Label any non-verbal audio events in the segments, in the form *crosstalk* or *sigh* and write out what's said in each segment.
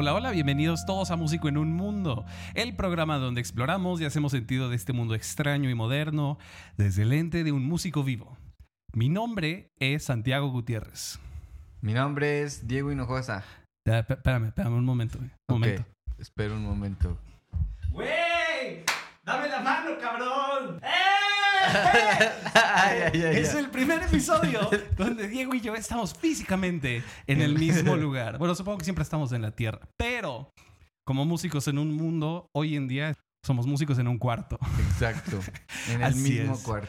Hola, hola, bienvenidos todos a Músico en un Mundo, el programa donde exploramos y hacemos sentido de este mundo extraño y moderno desde el lente de un músico vivo. Mi nombre es Santiago Gutiérrez. Mi nombre es Diego Hinojosa. Ya, espé- espérame, espérame un momento, un momento. Espera un momento. ¡Güey! ¡Dame la mano, cabrón! *laughs* Ay, ay, ay, Es el primer episodio donde Diego y yo estamos físicamente en el mismo lugar. Bueno, supongo que siempre estamos en la Tierra, pero como músicos en un mundo, hoy en día somos músicos en un cuarto. Exacto. En el mismo es. cuarto.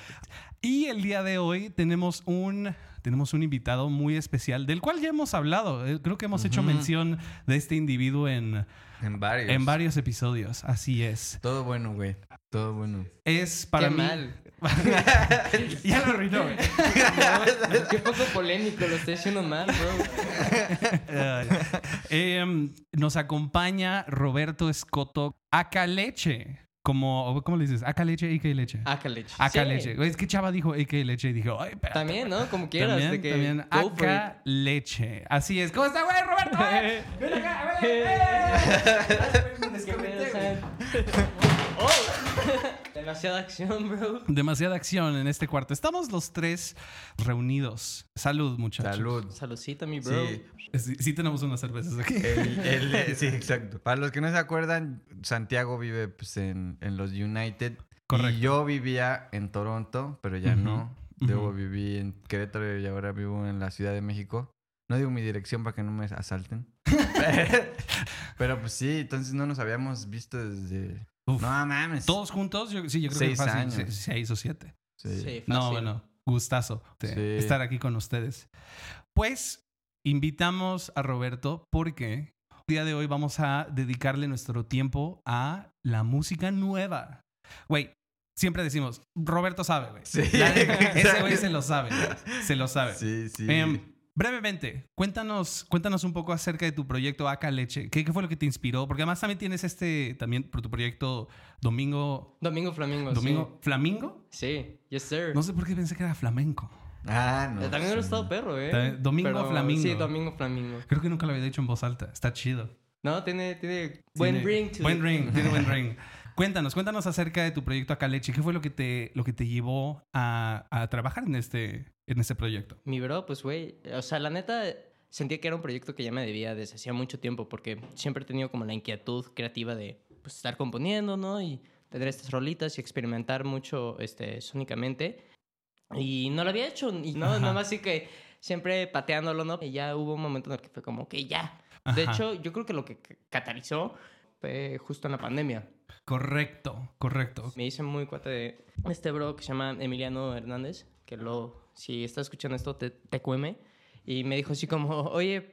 Y el día de hoy tenemos un, tenemos un invitado muy especial, del cual ya hemos hablado. Eh, Creo que hemos hecho mención de este individuo en, En varios. en varios episodios. Así es. Todo bueno, güey. Todo bueno. Es para Qué mí... mal. *laughs* ya lo arruinó. güey. No, qué poco polémico, lo estoy haciendo mal, bro. Em, nos acompaña Roberto Escoto Acaleche. Como, ¿Cómo le dices? AK Leche. Acaleche. Acaleche. Sí. Güey, Es que Chava dijo AK Leche y dijo, ay, espérate, También, ¿no? Como quieras. También, de que. Acá Leche. Así es. ¿Cómo está, güey, Roberto? *laughs* ¡Ven acá! ¡Ven! *laughs* *laughs* Demasiada acción, bro. Demasiada acción en este cuarto. Estamos los tres reunidos. Salud, muchachos. Salud. Saludcita, mi bro. Sí. Sí, sí tenemos unas cervezas aquí. El- *laughs* el- eh, sí, exacto. Para los que no se acuerdan, Santiago vive pues, en, en los United. Correcto. Y yo vivía en Toronto, pero ya no. Luego ujú. viví en Querétaro y ahora vivo en la Ciudad de México. No digo mi dirección para que no me asalten. *laughs* pero pues sí, entonces no nos habíamos visto desde... Uf. No mames. Todos juntos, yo, sí, yo creo Seis que fácil, años. se- seis o siete. Sí. Sí, No, bueno, gustazo de Sí. estar aquí con ustedes. Pues invitamos a Roberto porque el día de hoy vamos a dedicarle nuestro tiempo a la música nueva. Güey, siempre decimos, Roberto sabe, güey. Sí. *laughs* Ese güey se lo sabe, se lo sabe. Sí, sí. Em, brevemente, cuéntanos, cuéntanos un poco acerca de tu proyecto Acá Leche. ¿Qué, qué fue lo que te inspiró? Porque además también tienes este, también por tu proyecto Domingo, Domingo Flamingo. Domingo, ¿Flamingo? Sí. Yes, sir. No sé por qué pensé que era flamenco. ah, no. También sí. hubiera estado perro, ¿eh? También- Domingo Flamingo. Sí, Domingo Flamingo. Creo que nunca lo había dicho en voz alta. Está chido. No, tiene, tiene buen Tiene- ring. to Buen ring, tiene buen *laughs* ring. Cuéntanos, cuéntanos acerca de tu proyecto Acá Leche. ¿Qué fue lo que te, lo que te llevó a, a trabajar en este, en este proyecto? Mi bro, pues, güey, o sea, la neta, sentía que era un proyecto que ya me debía desde hacía mucho tiempo, porque siempre he tenido como la inquietud creativa de pues, estar componiendo, ¿no? Y tener estas rolitas y experimentar mucho este, sónicamente. Y no lo había hecho, y no, Ajá. nada más así que siempre pateándolo, ¿no? Y ya hubo un momento en el que fue como que ya. De Ajá. hecho, yo creo que lo que ca- catalizó justo en la pandemia. Correcto, correcto. Me hice muy cuate de este bro que se llama Emiliano Hernández, que lo, si está escuchando esto, te, te cueme. Y me dijo así como, *laughs* oye,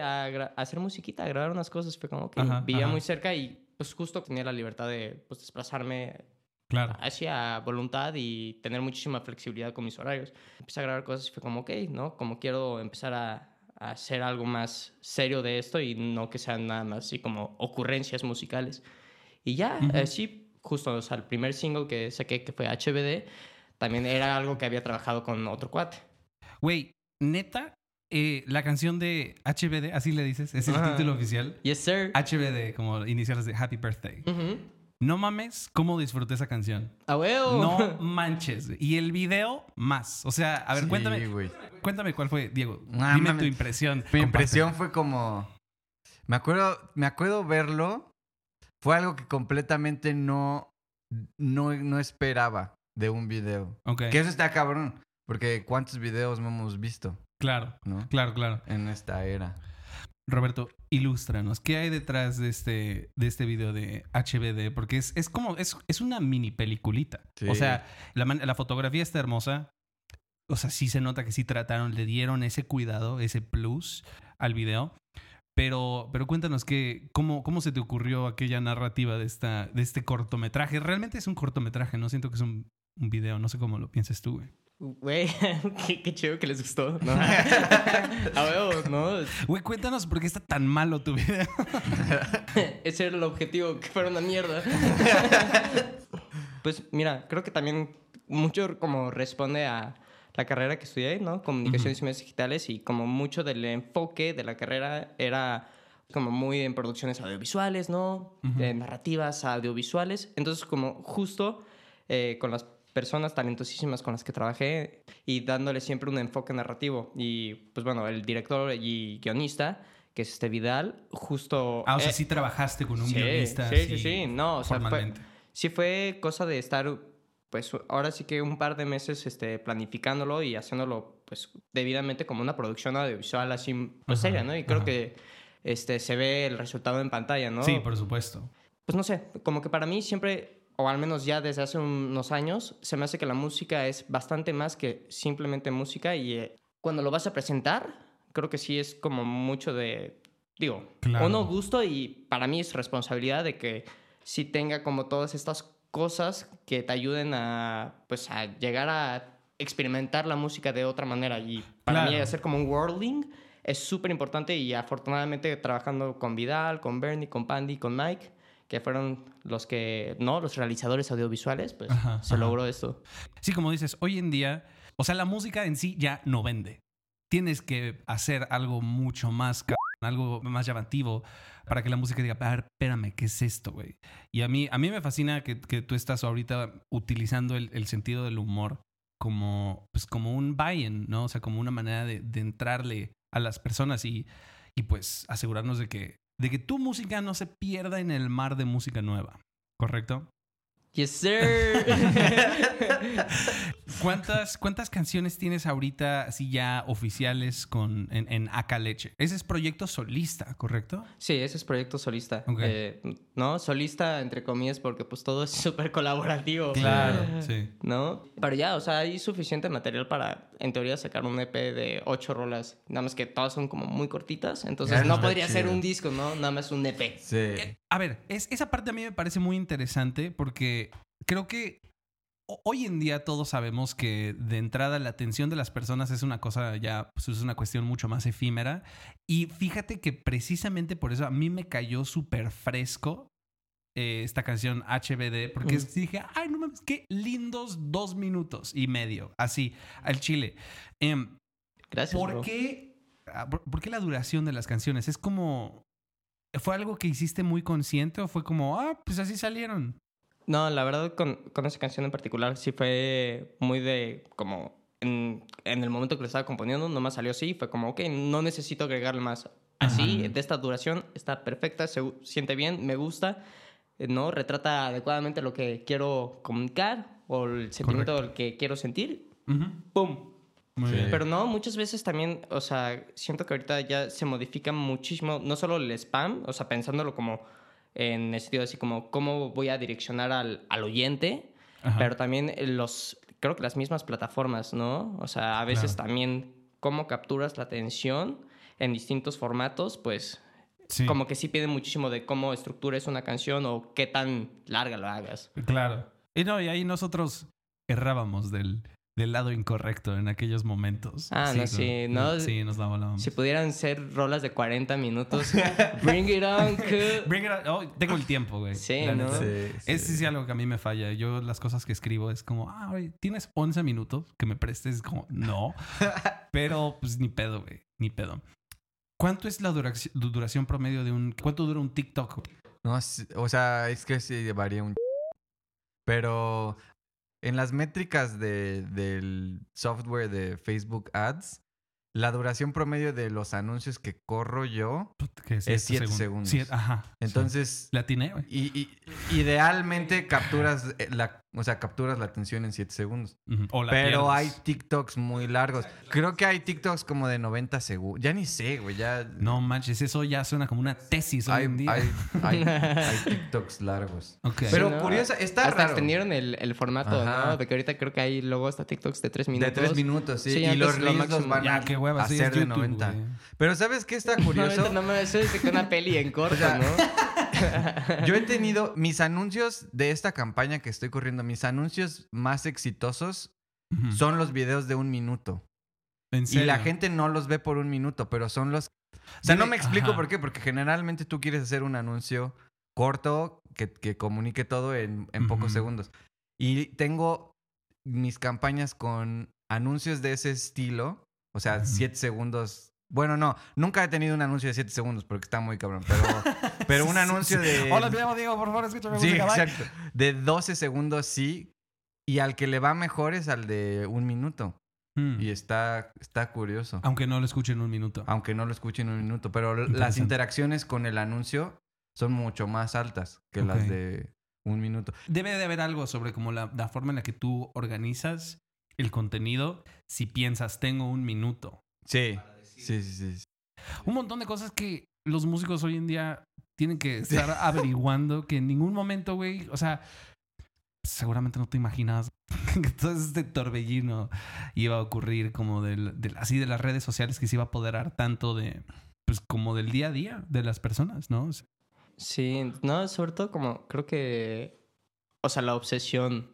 a, gra- a hacer musiquita, a grabar unas cosas. Fue como que Ajá, vivía ajá. muy cerca y pues justo tenía la libertad de pues, desplazarme Claro. hacia voluntad y tener muchísima flexibilidad con mis horarios. Empecé a grabar cosas y fue como, ok, ¿no? Como quiero empezar a, a hacer algo más serio de esto y no que sean nada más así como ocurrencias musicales. Y ya, Ujú. así, justo, o sea, el primer single que saqué, que fue HBD, también era algo que había trabajado con otro cuate. Güey, neta, eh, la canción de HBD, así le dices, es el Ajá. título oficial. Yes, sir. HBD, como iniciales de Happy Birthday. Ujú. No mames, cómo disfruté esa canción. ¡A huevo! No *laughs* manches. Y el video, más. O sea, a ver, Sí, cuéntame, güey. cuéntame cuál fue, Diego. Ah, Dime mames. tu impresión. Mi impresión fue como. Me acuerdo, me acuerdo verlo. Fue algo que completamente no, no, no esperaba de un video. Ok. Que eso está cabrón. Porque cuántos videos no hemos visto, Claro, ¿no? claro, claro. En esta era. Roberto, ilústranos. ¿Qué hay detrás de este, de este video de HBD? Porque es, es como, es, es una mini peliculita. Sí. O sea, la, la fotografía está hermosa. O sea, sí se nota que sí trataron, le dieron ese cuidado, ese plus al video. Pero, pero cuéntanos que, cómo, cómo se te ocurrió aquella narrativa de, esta, de este cortometraje. Realmente es un cortometraje, no siento que es un, un video. No sé cómo lo piensas tú, güey. Güey, *laughs* qué, qué chido que les gustó. ¿no? *laughs* A huevo, ¿no? Güey, cuéntanos por qué está tan malo tu video. *laughs* Ese era el objetivo, que fuera una mierda. pues mira, creo que también mucho como responde a la carrera que estudié, ¿no? Comunicaciones y medios digitales y como mucho del enfoque de la carrera era como muy en producciones audiovisuales, ¿no? De narrativas audiovisuales. Entonces, como justo eh, con las personas talentosísimas con las que trabajé y dándole siempre un enfoque narrativo. Y pues bueno, el director y guionista, que es este Vidal, justo... Ah, o sea, eh, sí trabajaste con un sí, guionista. sí, sí, sí. No, o sea, fue- sí fue cosa de estar, pues ahora sí que un par de meses este, planificándolo y haciéndolo, pues debidamente como una producción audiovisual así, pues Ajá, seria, ¿no? Y creo ajá. que este, se ve el resultado en pantalla, ¿no? Sí, por supuesto. Pues no sé, como que para mí siempre, o al menos ya desde hace unos años, se me hace que la música es bastante más que simplemente música y eh, cuando lo vas a presentar, creo que sí es como mucho de, digo, Claro. uno gusto y para mí es responsabilidad de que sí tenga como todas estas cosas que te ayuden a, pues, a llegar a experimentar la música de otra manera y para mí Claro. hacer como un worlding es súper importante y afortunadamente trabajando con Vidal, con Bernie, con Pandy, con Mike, que fueron los que, ¿no? Los realizadores audiovisuales, pues Ajá, se ajá. logró esto. Sí, como dices, hoy en día, o sea, la música en sí ya no vende. Tienes que hacer algo mucho más, algo más llamativo para que la música diga, a ver, espérame, ¿qué es esto, güey? Y a mí, a mí me fascina que, que tú estás ahorita utilizando el, el sentido del humor como, pues, como un buy-in, ¿no? O sea, como una manera de, de entrarle a las personas y, y pues asegurarnos de que, de que tu música no se pierda en el mar de música nueva, ¿correcto? Yes, sir. *laughs* ¿Cuántas, ¿Cuántas canciones tienes ahorita así ya oficiales con, en, en Aca Leche? Ese es proyecto solista, ¿correcto? sí, ese es proyecto solista. Ok. Eh, no, solista entre comillas porque pues todo es *laughs* súper colaborativo. sí. ¿No? Pero ya, o sea, hay suficiente material para, en teoría, sacar un EP de ocho rolas. Nada más que todas son como muy cortitas. Entonces Ya, no podría ser un disco, ¿no? Nada más un EP. Sí. A ver, es, esa parte a mí me parece muy interesante porque creo que ho- hoy en día todos sabemos que de entrada la atención de las personas es una cosa ya, pues es una cuestión mucho más efímera. Y fíjate que precisamente por eso a mí me cayó súper fresco eh, esta canción HBD, porque Mm. dije, ay, no mames, qué lindos dos minutos y medio, así, al chile. Em, Gracias, ¿Por bro. qué, ah, por, por qué la duración de las canciones? Es como. ¿Fue algo que hiciste muy consciente o fue como, ah, pues así salieron? No, la verdad con, con esa canción en particular sí fue muy de como en, en el momento que lo estaba componiendo nomás salió así, fue como, ok, no necesito agregarle más. Así, Ajá. de esta duración, está perfecta, se siente bien, me gusta, eh, ¿no? Retrata adecuadamente lo que quiero comunicar o el sentimiento que quiero sentir. ¡Pum! Muy Sí. bien. Pero no, muchas veces también, o sea, siento que ahorita ya se modifica muchísimo, no solo el spam, o sea, pensándolo como en el sentido así como cómo voy a direccionar al, al oyente, Ajá. pero también los, creo que las mismas plataformas, ¿no? O sea, a veces Claro. también cómo capturas la atención en distintos formatos, pues Sí, como que sí pide muchísimo de cómo estructures una canción o qué tan larga lo hagas. Claro. Y no, y ahí nosotros errábamos del, del lado incorrecto en aquellos momentos. Ah, no, sí, no. Sí, nos la volábamos. Si pudieran ser rolas de 40 minutos, *laughs* bring it on, *laughs* cool. Bring it on. Oh, tengo el tiempo, güey. Sí, La ¿no? Sí, sí. Es sí algo que a mí me falla. Yo las cosas que escribo es como, ah, güey, tienes 11 minutos que me prestes. Es como, no. *laughs* Pero pues ni pedo, güey. Ni pedo. ¿Cuánto es la duraci- duración promedio de un... ¿Cuánto dura un TikTok? No, o sea, es que sí varía un... Pero en las métricas de, del software de Facebook Ads, la duración promedio de los anuncios que corro yo, ¿Qué, Es siete segundos. Siete- ajá. entonces, Sí. La güey. y, y- idealmente capturas eh, la, o sea, capturas la atención en 7 segundos. Ujú. O la Pero hay pierdes. TikToks muy largos. Creo que hay TikToks como de 90 segundos. Ya ni sé, güey, ya... No manches, eso ya suena como una tesis hoy hay, en día. hay, hay, *laughs* hay TikToks largos. Ok. Pero Sí, ¿no? curiosa, está Hasta raro. extendieron el, el formato, Ajá. ¿no? De que ahorita creo que hay luego hasta TikToks de 3 minutos. De tres minutos, sí. Sí, y los lo reels los van ya, a qué hueva, sí, hacer de YouTube, 90. güey. Pero ¿sabes qué está *laughs* No, curioso? no me eso es que una peli en corto, O sea, ¿no? *laughs* Yo he tenido mis anuncios de esta campaña que estoy corriendo, mis anuncios más exitosos son los videos de un minuto. ¿En Y la gente no los ve por un minuto, pero son los... O sea, no me explico ajá. por qué, porque generalmente tú quieres hacer un anuncio corto que, que comunique todo en, en pocos segundos. Y tengo mis campañas con anuncios de ese estilo, o sea, Ujú. siete segundos Bueno, no, nunca he tenido un anuncio de 7 segundos porque está muy cabrón. Pero, *laughs* pero un anuncio de. Hola, me llamo Diego, por favor, escúchame Sí, música. bye. exacto. De 12 segundos sí. Y al que le va mejor es al de un minuto. Mm. Y está, está curioso. Aunque no lo escuchen un minuto. Aunque no lo escuchen en un minuto. Pero las interacciones con el anuncio son mucho más altas que las de un minuto. Debe de haber algo sobre como la, la forma en la que tú organizas el contenido si piensas, tengo un minuto. Sí. Sí, sí, sí. Un montón de cosas que los músicos hoy en día tienen que estar averiguando que en ningún momento, güey, o sea, seguramente no te imaginas *laughs* que todo este torbellino iba a ocurrir como del, del- así de las redes sociales que se iba a apoderar tanto de, pues como del día a día de las personas, ¿no? O sea, Sí, no, sobre todo como creo que, o sea, la obsesión,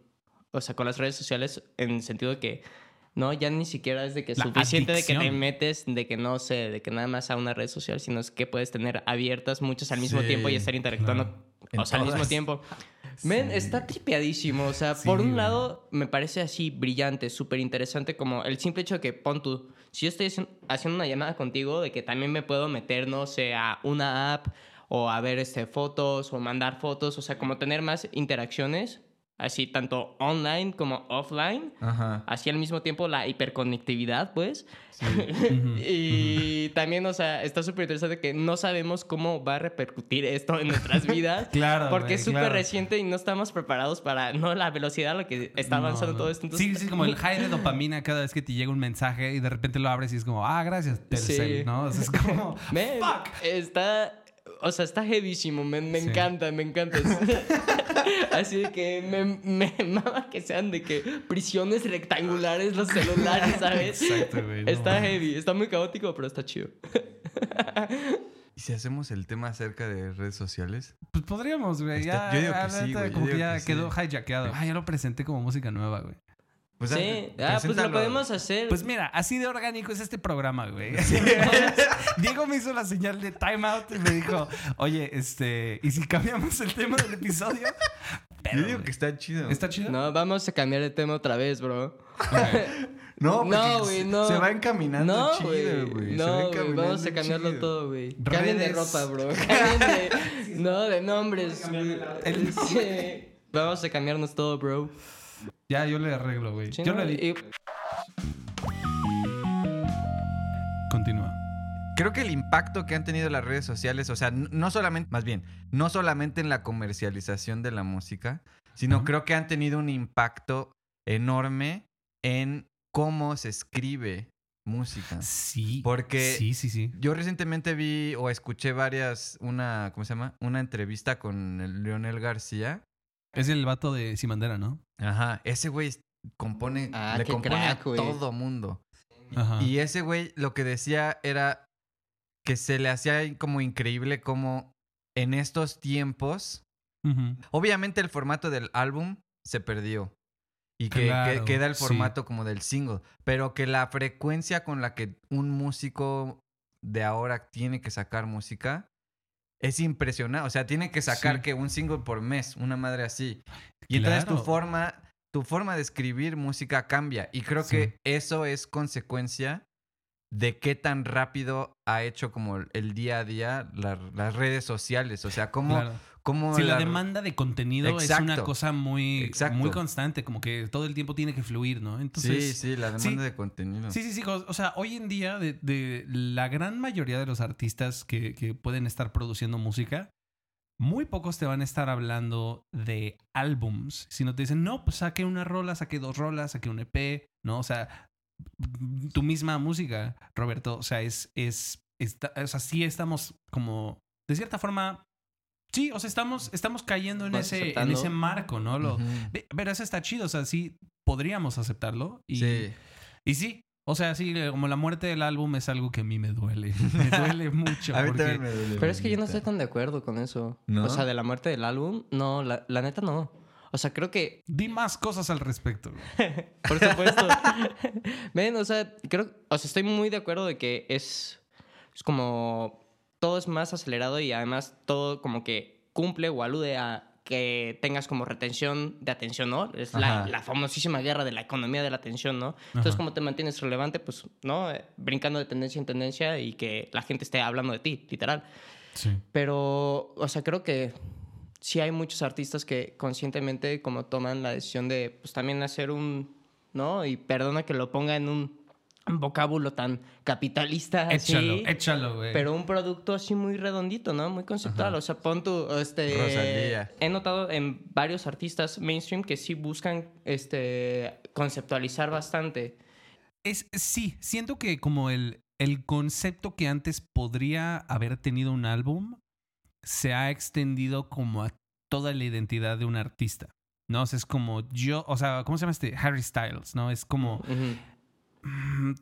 o sea, con las redes sociales en el sentido de que, no, ya ni siquiera es de que La suficiente de que te metes, de que no sé, de que nada más a una red social, sino es que puedes tener abiertas muchas al mismo Sí, tiempo y estar interactuando, claro. En o sea, al mismo tiempo. *laughs* Men, Sí. está tripeadísimo. O sea, Sí, por un lado, me parece así brillante, súper interesante, como el simple hecho de que, pon tú, si yo estoy haci- haciendo una llamada contigo, de que también me puedo meter, no sé, a una app o a ver este, fotos o mandar fotos, o sea, como tener más interacciones, así tanto online como offline, Ajá. así al mismo tiempo la hiperconectividad, pues. Ujú, *laughs* y también, o sea, está súper interesante que no sabemos cómo va a repercutir esto en nuestras *laughs* vidas. Claro. Porque es súper claro. reciente y no estamos preparados para no la velocidad a la que está avanzando No, todo esto. Entonces, sí, sí, como el *laughs* high de dopamina cada vez que te llega un mensaje y de repente lo abres y es como, ah, gracias, Telcel, Sí. ¿no? O sea, es como, Men, fuck. está. O sea, está heavísimo, me Sí. encanta, me encanta. *laughs* Así de que me, me mama que sean de que prisiones rectangulares los celulares, ¿sabes? Exacto, güey. no Está heavy, está muy caótico, pero está chido. *laughs* ¿Y si hacemos el tema acerca de redes sociales? Pues podríamos, güey. Ya, yo digo que ya, sí, güey, Como que ya que sí. quedó hijackeado. Ah, ya lo presenté como música nueva, güey. Pues, sí, ah, pues lo podemos hacer. Pues mira, así de orgánico es este programa, güey. *laughs* *laughs* Diego me hizo la señal de timeout y me dijo, oye, este, ¿y si cambiamos el tema del episodio? Pero, Yo digo güey, que está chido. ¿Está chido? No, vamos a cambiar de tema otra vez, bro. No, *laughs* No, güey, se- no. Se va encaminando No, chido, güey. No, va güey. encaminando Vamos a cambiarlo chido. todo, güey. Cambien de ropa, bro. Cambien de. No, de nombres. El-. Vamos a cambiarnos todo, bro. Ya, yo le arreglo, güey. Yo ¿no? le di. Y- Continúa. Creo que el impacto que han tenido las redes sociales, o sea, no solamente, más bien, no solamente en la comercialización de la música, sino creo que han tenido un impacto enorme en cómo se escribe música. Sí. Porque- Sí, sí, sí. Yo recientemente vi o escuché varias, una, ¿cómo se llama? Una entrevista con el Leonel García. Es el vato de Simandera, ¿no? Ajá, ese güey compone, Ah, le compone crack, a güey. todo mundo. Ajá. Y ese güey lo que decía era que se le hacía como increíble como en estos tiempos, obviamente el formato del álbum se perdió. Y que, queda el sí. formato como del single. Pero que la frecuencia con la que un músico de ahora tiene que sacar música es impresionante. O sea, tiene que sacar Sí. que un single por mes, una madre así. Y entonces tu forma, tu forma de escribir música cambia. Y creo Sí. que eso es consecuencia de qué tan rápido ha hecho como el día a día la- las redes sociales. O sea, cómo, Claro. Sí, la la- demanda de contenido es una cosa muy, Exacto. muy constante, como que todo el tiempo tiene que fluir, ¿no? Entonces, sí, sí, la demanda sí. de contenido. Sí, sí, sí. O o sea, hoy en día, de, de la gran mayoría de los artistas que, que pueden estar produciendo música, muy pocos te van a estar hablando de álbums, sino te dicen, no, pues saqué una rola, saqué dos rolas, saqué un EP, ¿no? O sea, tu misma música, Roberto, o sea, es, es, está- o sea, sí estamos como, de cierta forma, sí, o sea, estamos, estamos cayendo en ese, en ese marco, ¿no? Lo, Pero eso está chido, o sea, sí podríamos aceptarlo. Y, Sí. y sí, o sea, sí, como la muerte del álbum es algo que a mí me duele. *laughs* Me duele *laughs* mucho. A mí porque- también me duele. Pero es que yo no estoy tan de acuerdo con eso. ¿No? O sea, de la muerte del álbum, no, la, la neta no. O sea, creo que Di más cosas al respecto. *laughs* Por supuesto. Ven, o sea, creo, o sea, estoy muy de acuerdo de que es, es como todo es más acelerado y además todo como que cumple o alude a que tengas como retención de atención, ¿no? Es la, famosísima guerra de la economía de la atención, ¿no? Entonces, Ajá. ¿cómo te mantienes relevante? Pues, ¿no? Eh, Brincando de tendencia en tendencia y que la gente esté hablando de ti, literal. Sí. Pero, o sea, creo que sí hay muchos artistas que conscientemente como toman la decisión de, pues también hacer un, ¿no? Y perdona que lo ponga en un, un vocábulo tan capitalista. Échalo, así, échalo, güey. Pero un producto así muy redondito, ¿no? Muy conceptual. Ajá. O sea, pon tu, este... Rosalía. He notado en varios artistas mainstream que sí buscan, este, conceptualizar bastante. Es, sí, siento que como el, el concepto que antes podría haber tenido un álbum se ha extendido como a toda la identidad de un artista. ¿No? O sea, es como yo, o sea, ¿cómo se llama este? Harry Styles, ¿no? Es como,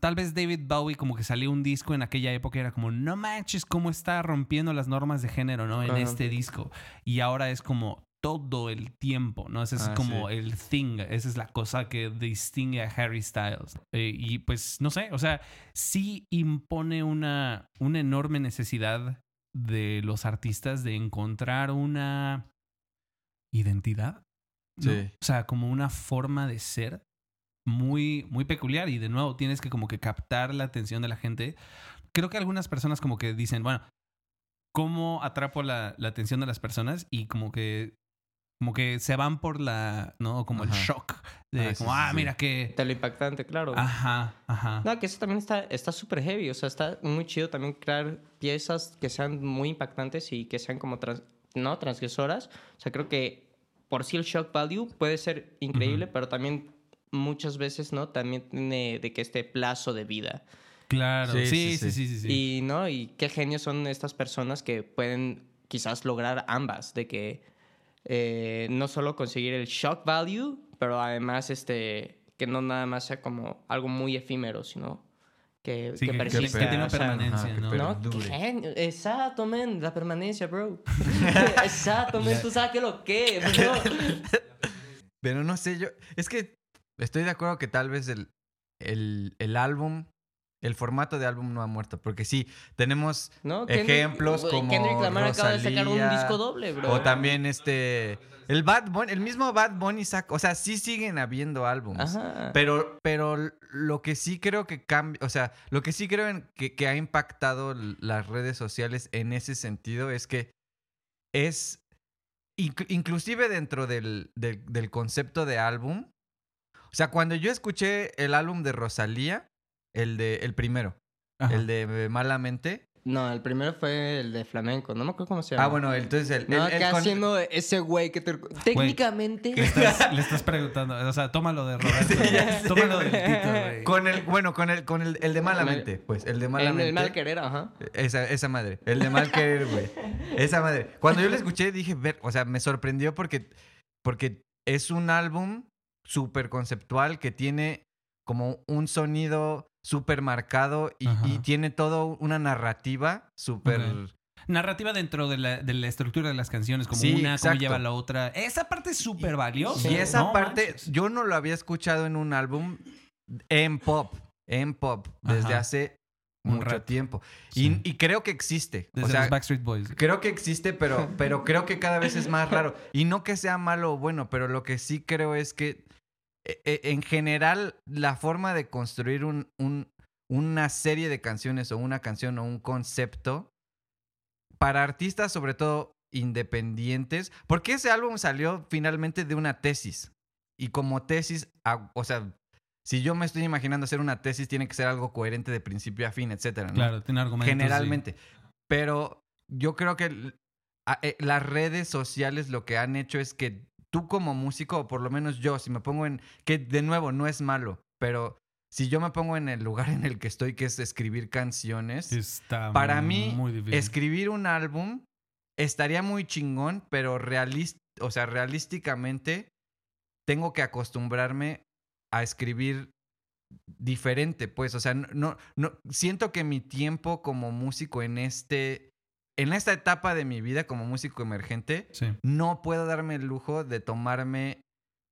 tal vez David Bowie como que salió un disco en aquella época y era como, no manches, cómo está rompiendo las normas de género, ¿no? En Ajá. este disco. Y ahora es como todo el tiempo, ¿no? Ese es Ah, como sí. el thing, esa es la cosa que distingue a Harry Styles. Eh, y pues, no sé, o sea, sí impone una, una enorme necesidad de los artistas de encontrar una identidad. ¿no? Sí. O sea, como una forma de ser muy, muy peculiar y de nuevo tienes que como que captar la atención de la gente. Creo que algunas personas como que dicen, bueno, ¿cómo atrapo la, la atención de las personas? Y como que como que se van por la, ¿no? Como el shock de Ah, como, sí, ah, sí. mira que... De lo impactante, claro. Ajá, ajá. No, que eso también está está súper heavy. O sea, está muy chido también crear piezas que sean muy impactantes y que sean como trans- no transgresoras. O sea, creo que por sí el shock value puede ser increíble, pero también muchas veces, ¿no? También tiene de que este plazo de vida. Claro, sí, Sí, sí, sí, sí, sí. sí. Y, ¿no? Y qué genios son estas personas que pueden quizás lograr ambas, de que eh, no solo conseguir el shock value, pero además este, que no nada más sea como algo muy efímero, sino que, Sí, que persista. que tiene o sea, permanencia, ¿no? Exacto, man. La permanencia, bro. *laughs* Exacto, man. Tú sabes que lo que, bro. Pero no sé, yo. Es que estoy de acuerdo que tal vez el, el, el álbum, el formato de álbum no ha muerto. Porque sí, tenemos ¿No? Ejemplos como Kendrick Lamar acaba de sacar un disco doble, bro. O también este. El Bad Bunny, el mismo Bad Bunny saca. O sea, sí siguen habiendo álbums. Ajá. Pero, pero lo que sí creo que cambia, o sea, lo que sí creo en- que, que ha impactado las redes sociales en ese sentido es que es, inc- inclusive dentro del, del, del concepto de álbum, o sea, cuando yo escuché el álbum de Rosalía, el de el primero, Ajá. el de Malamente, No, el primero fue el de flamenco. No me acuerdo cómo se llama. ah, bueno, entonces el, No, el- el que con- haciendo ese güey que te... Técnicamente... Le estás, le estás preguntando, o sea, tómalo de Roberto. tómalo del Tito, güey. con el, bueno, con el, con el, el de Malamente, pues, el de En Malamente. el mal querer, ajá. Esa, esa madre. El de mal querer, güey. Esa madre. Cuando yo lo escuché, dije, ver, o sea, me sorprendió porque, porque es un álbum súper conceptual que tiene como un sonido súper marcado y, tiene todo una narrativa súper... Narrativa dentro de la, de la estructura de las canciones, como Sí, una, cómo lleva la otra. Esa parte es súper valiosa. Y esa No parte, manches. yo no lo había escuchado en un álbum en pop, en pop, desde hace Un mucho rato. tiempo. Sí. Y, y creo que existe. Desde o sea, los Backstreet Boys. Creo que existe, pero, pero creo que cada vez es más *laughs* raro. Y no que sea malo o bueno, pero lo que sí creo es que en general la forma de construir un, un- una serie de canciones o una canción o un concepto para artistas sobre todo independientes, porque ese álbum salió finalmente de una tesis. Y como tesis, ah, o sea, si yo me estoy imaginando hacer una tesis, tiene que ser algo coherente de principio a fin, etcétera. ¿no? Claro, tiene argumentos. Generalmente. Pero yo creo que eh, las redes sociales lo que han hecho es que tú como músico, o por lo menos yo, si me pongo en, que de nuevo no es malo, pero si yo me pongo en el lugar en el que estoy, que es escribir canciones. Está para mí, escribir un álbum estaría muy chingón, pero o sea, realísticamente tengo que acostumbrarme a escribir diferente, pues, o sea, no, no- siento que mi tiempo como músico en este, en esta etapa de mi vida como músico emergente, Sí. no puedo darme el lujo de tomarme,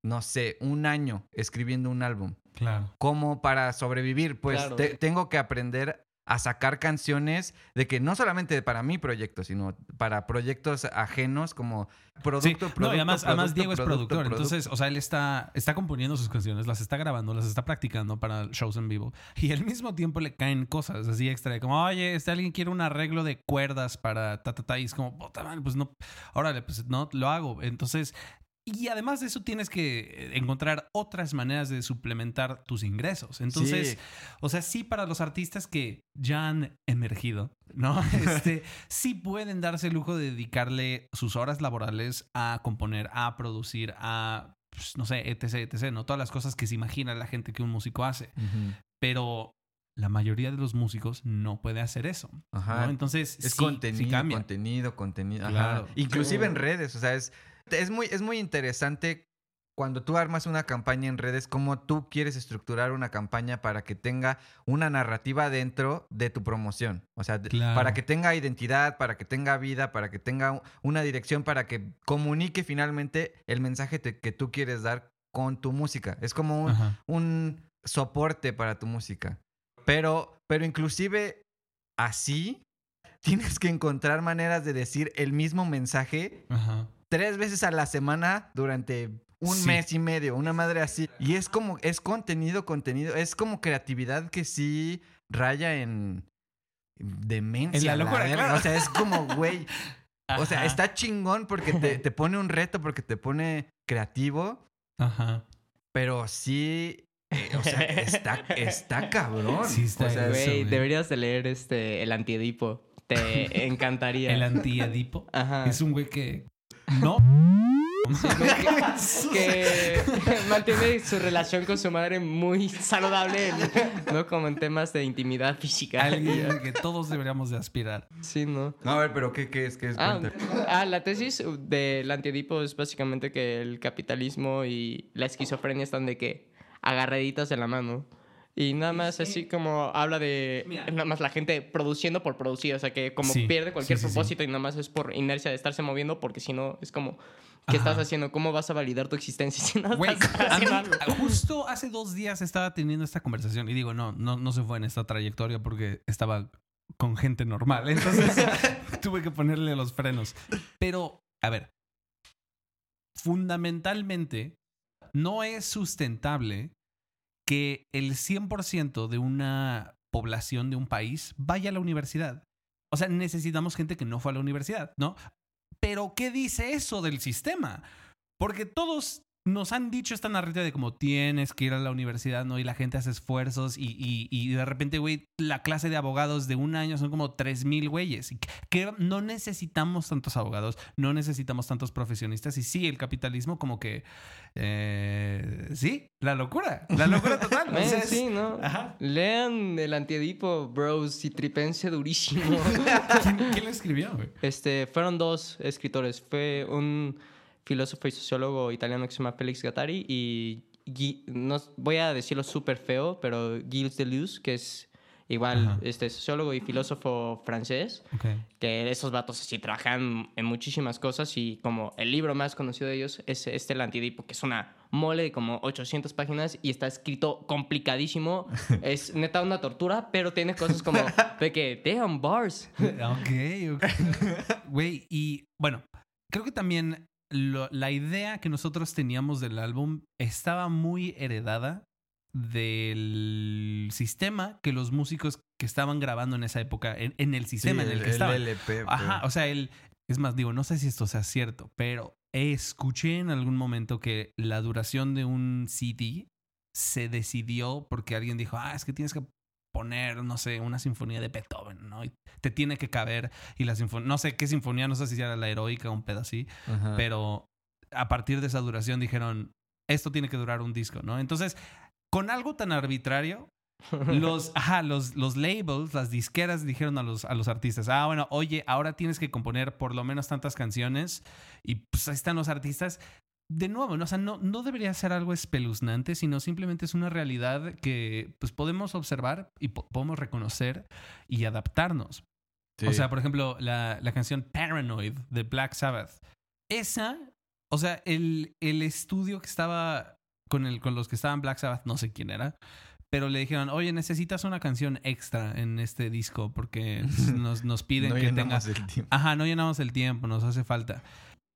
no sé, un año escribiendo un álbum Claro. como para sobrevivir, pues Claro. te- tengo que aprender a sacar canciones de que no solamente para mi proyecto, sino para proyectos ajenos como producto, Sí, producto, no, y además, además producto, Diego es producto, productor, producto. entonces, o sea, él está, está componiendo sus canciones, las está grabando, las está practicando para shows en vivo, y al mismo tiempo le caen cosas así extra, de como, oye, este alguien quiere un arreglo de cuerdas para ta, ta, ta, y es como, puta pues no, órale, pues no, lo hago. Entonces, y además de eso tienes que encontrar otras maneras de suplementar tus ingresos. Entonces, Sí. o sea, sí para los artistas que ya han emergido, ¿no? *laughs* Este, sí pueden darse el lujo de dedicarle sus horas laborales a componer, a producir, a, pues, no sé, etc, etc, ¿no? Todas las cosas que se imagina la gente que un músico hace. Pero la mayoría de los músicos no puede hacer eso. Ajá. ¿no? Entonces, Es sí, contenido, sí cambia. contenido, contenido. ajá. Claro. Inclusive en redes, o sea, es, es, muy, es muy interesante cuando tú armas una campaña en redes, cómo tú quieres estructurar una campaña para que tenga una narrativa dentro de tu promoción. O sea, Claro. para que tenga identidad, para que tenga vida, para que tenga una dirección, para que comunique finalmente el mensaje te- que tú quieres dar con tu música. Es como un, un soporte para tu música. Pero, pero inclusive así *laughs* tienes que encontrar maneras de decir el mismo mensaje Ajá. Tres veces a la semana durante un Sí. mes y medio, una madre así. Y es como, es contenido, contenido, es como creatividad que sí raya en demencia. En la locura, claro. O sea, es como, güey. O sea, está chingón porque te, *laughs* te pone un reto, porque te pone creativo, Ajá. pero sí, eh, o sea, está, está cabrón. Sí está O sea, güey. deberías de leer este El Antiedipo. Te *laughs* encantaría. El antiedipo Ajá. es un güey que no. *laughs* que *laughs* *laughs* mantiene su relación con su madre muy saludable, ¿no? Como en temas de intimidad física. Alguien que todos deberíamos de aspirar. Sí, ¿no? No, a ver, pero ¿qué, qué es? ¿Qué es? Ah, ah, la tesis del antiedipo es básicamente que el capitalismo y la esquizofrenia están de que agarraditas de la mano. Y nada más así como habla de nada más la gente produciendo por producir, o sea que como Sí, pierde cualquier sí, sí, sí. propósito y nada más es por inercia de estarse moviendo porque si no es como ¿qué estás haciendo? ¿Cómo vas a validar tu existencia *laughs* si no Güey, estás mí, *laughs* justo hace dos días estaba teniendo esta conversación y digo, no, no, no se fue en esta trayectoria porque estaba con gente normal. *laughs* Entonces tuve que ponerle los frenos. Pero, a ver, fundamentalmente no es sustentable que el 100% de una población de un país vaya a la universidad. O sea, necesitamos gente que no fue a la universidad, ¿no? Pero, ¿qué dice eso del sistema? Porque todos nos han dicho esta narrativa de como tienes que ir a la universidad, ¿no? Y la gente hace esfuerzos y, y- y de repente, güey, la clase de abogados de un año son como 3.000 güeyes. Y que- no necesitamos tantos abogados, no necesitamos tantos profesionistas. Y sí, el capitalismo como que... eh, sí, la locura, la locura total. *laughs* O Eh, sí, ¿no? Ajá. Lean el antiedipo, bros, y tripense durísimo. *laughs* ¿Quién, quién lo escribió, güey? Este, fueron dos escritores. Fue un filósofo y sociólogo italiano que se llama Félix Gattari y no, voy a decirlo súper feo, pero Gilles Deleuze, que es igual Ajá. este sociólogo y filósofo francés, Ok. que esos vatos así trabajan en muchísimas cosas y como el libro más conocido de ellos es este El Antidipo, que es una mole de como 800 páginas y está escrito complicadísimo. *laughs* es neta una tortura, pero tiene cosas como de que, damn, bars. *laughs* Ok, ok. *laughs* Güey, y bueno, creo que también lo- la idea que nosotros teníamos del álbum estaba muy heredada del sistema que los músicos que estaban grabando en esa época, en, en el sistema en el, que estaban. LP. Ajá, o sea, el, es más, digo, no sé si esto sea cierto, pero escuché en algún momento que la duración de un CD se decidió porque alguien dijo, ah, es que tienes que poner, no sé, una sinfonía de Beethoven, ¿no? Y te tiene que caber y la sinfonía, no sé qué sinfonía, no sé si era la heroica o un pedo así, Ajá. pero a partir de esa duración dijeron, esto tiene que durar un disco, ¿no? Entonces, con algo tan arbitrario, *laughs* los, ajá, los, los labels, las disqueras dijeron a los, a los artistas, ah, bueno, oye, ahora tienes que componer por lo menos tantas canciones y pues ahí están los artistas. De nuevo, ¿no? O sea, no, no debería ser algo espeluznante, sino simplemente es una realidad que pues podemos observar y po- podemos reconocer y adaptarnos. Sí. O sea, por ejemplo, la, la canción Paranoid de Black Sabbath. Esa, o sea, el, el estudio que estaba con, el, con los que estaban Black Sabbath, no sé quién era, pero le dijeron, oye, necesitas una canción extra en este disco porque *laughs* nos, nos piden no que tenga... llenamos el tiempo. Ajá, no llenamos el tiempo, nos hace falta.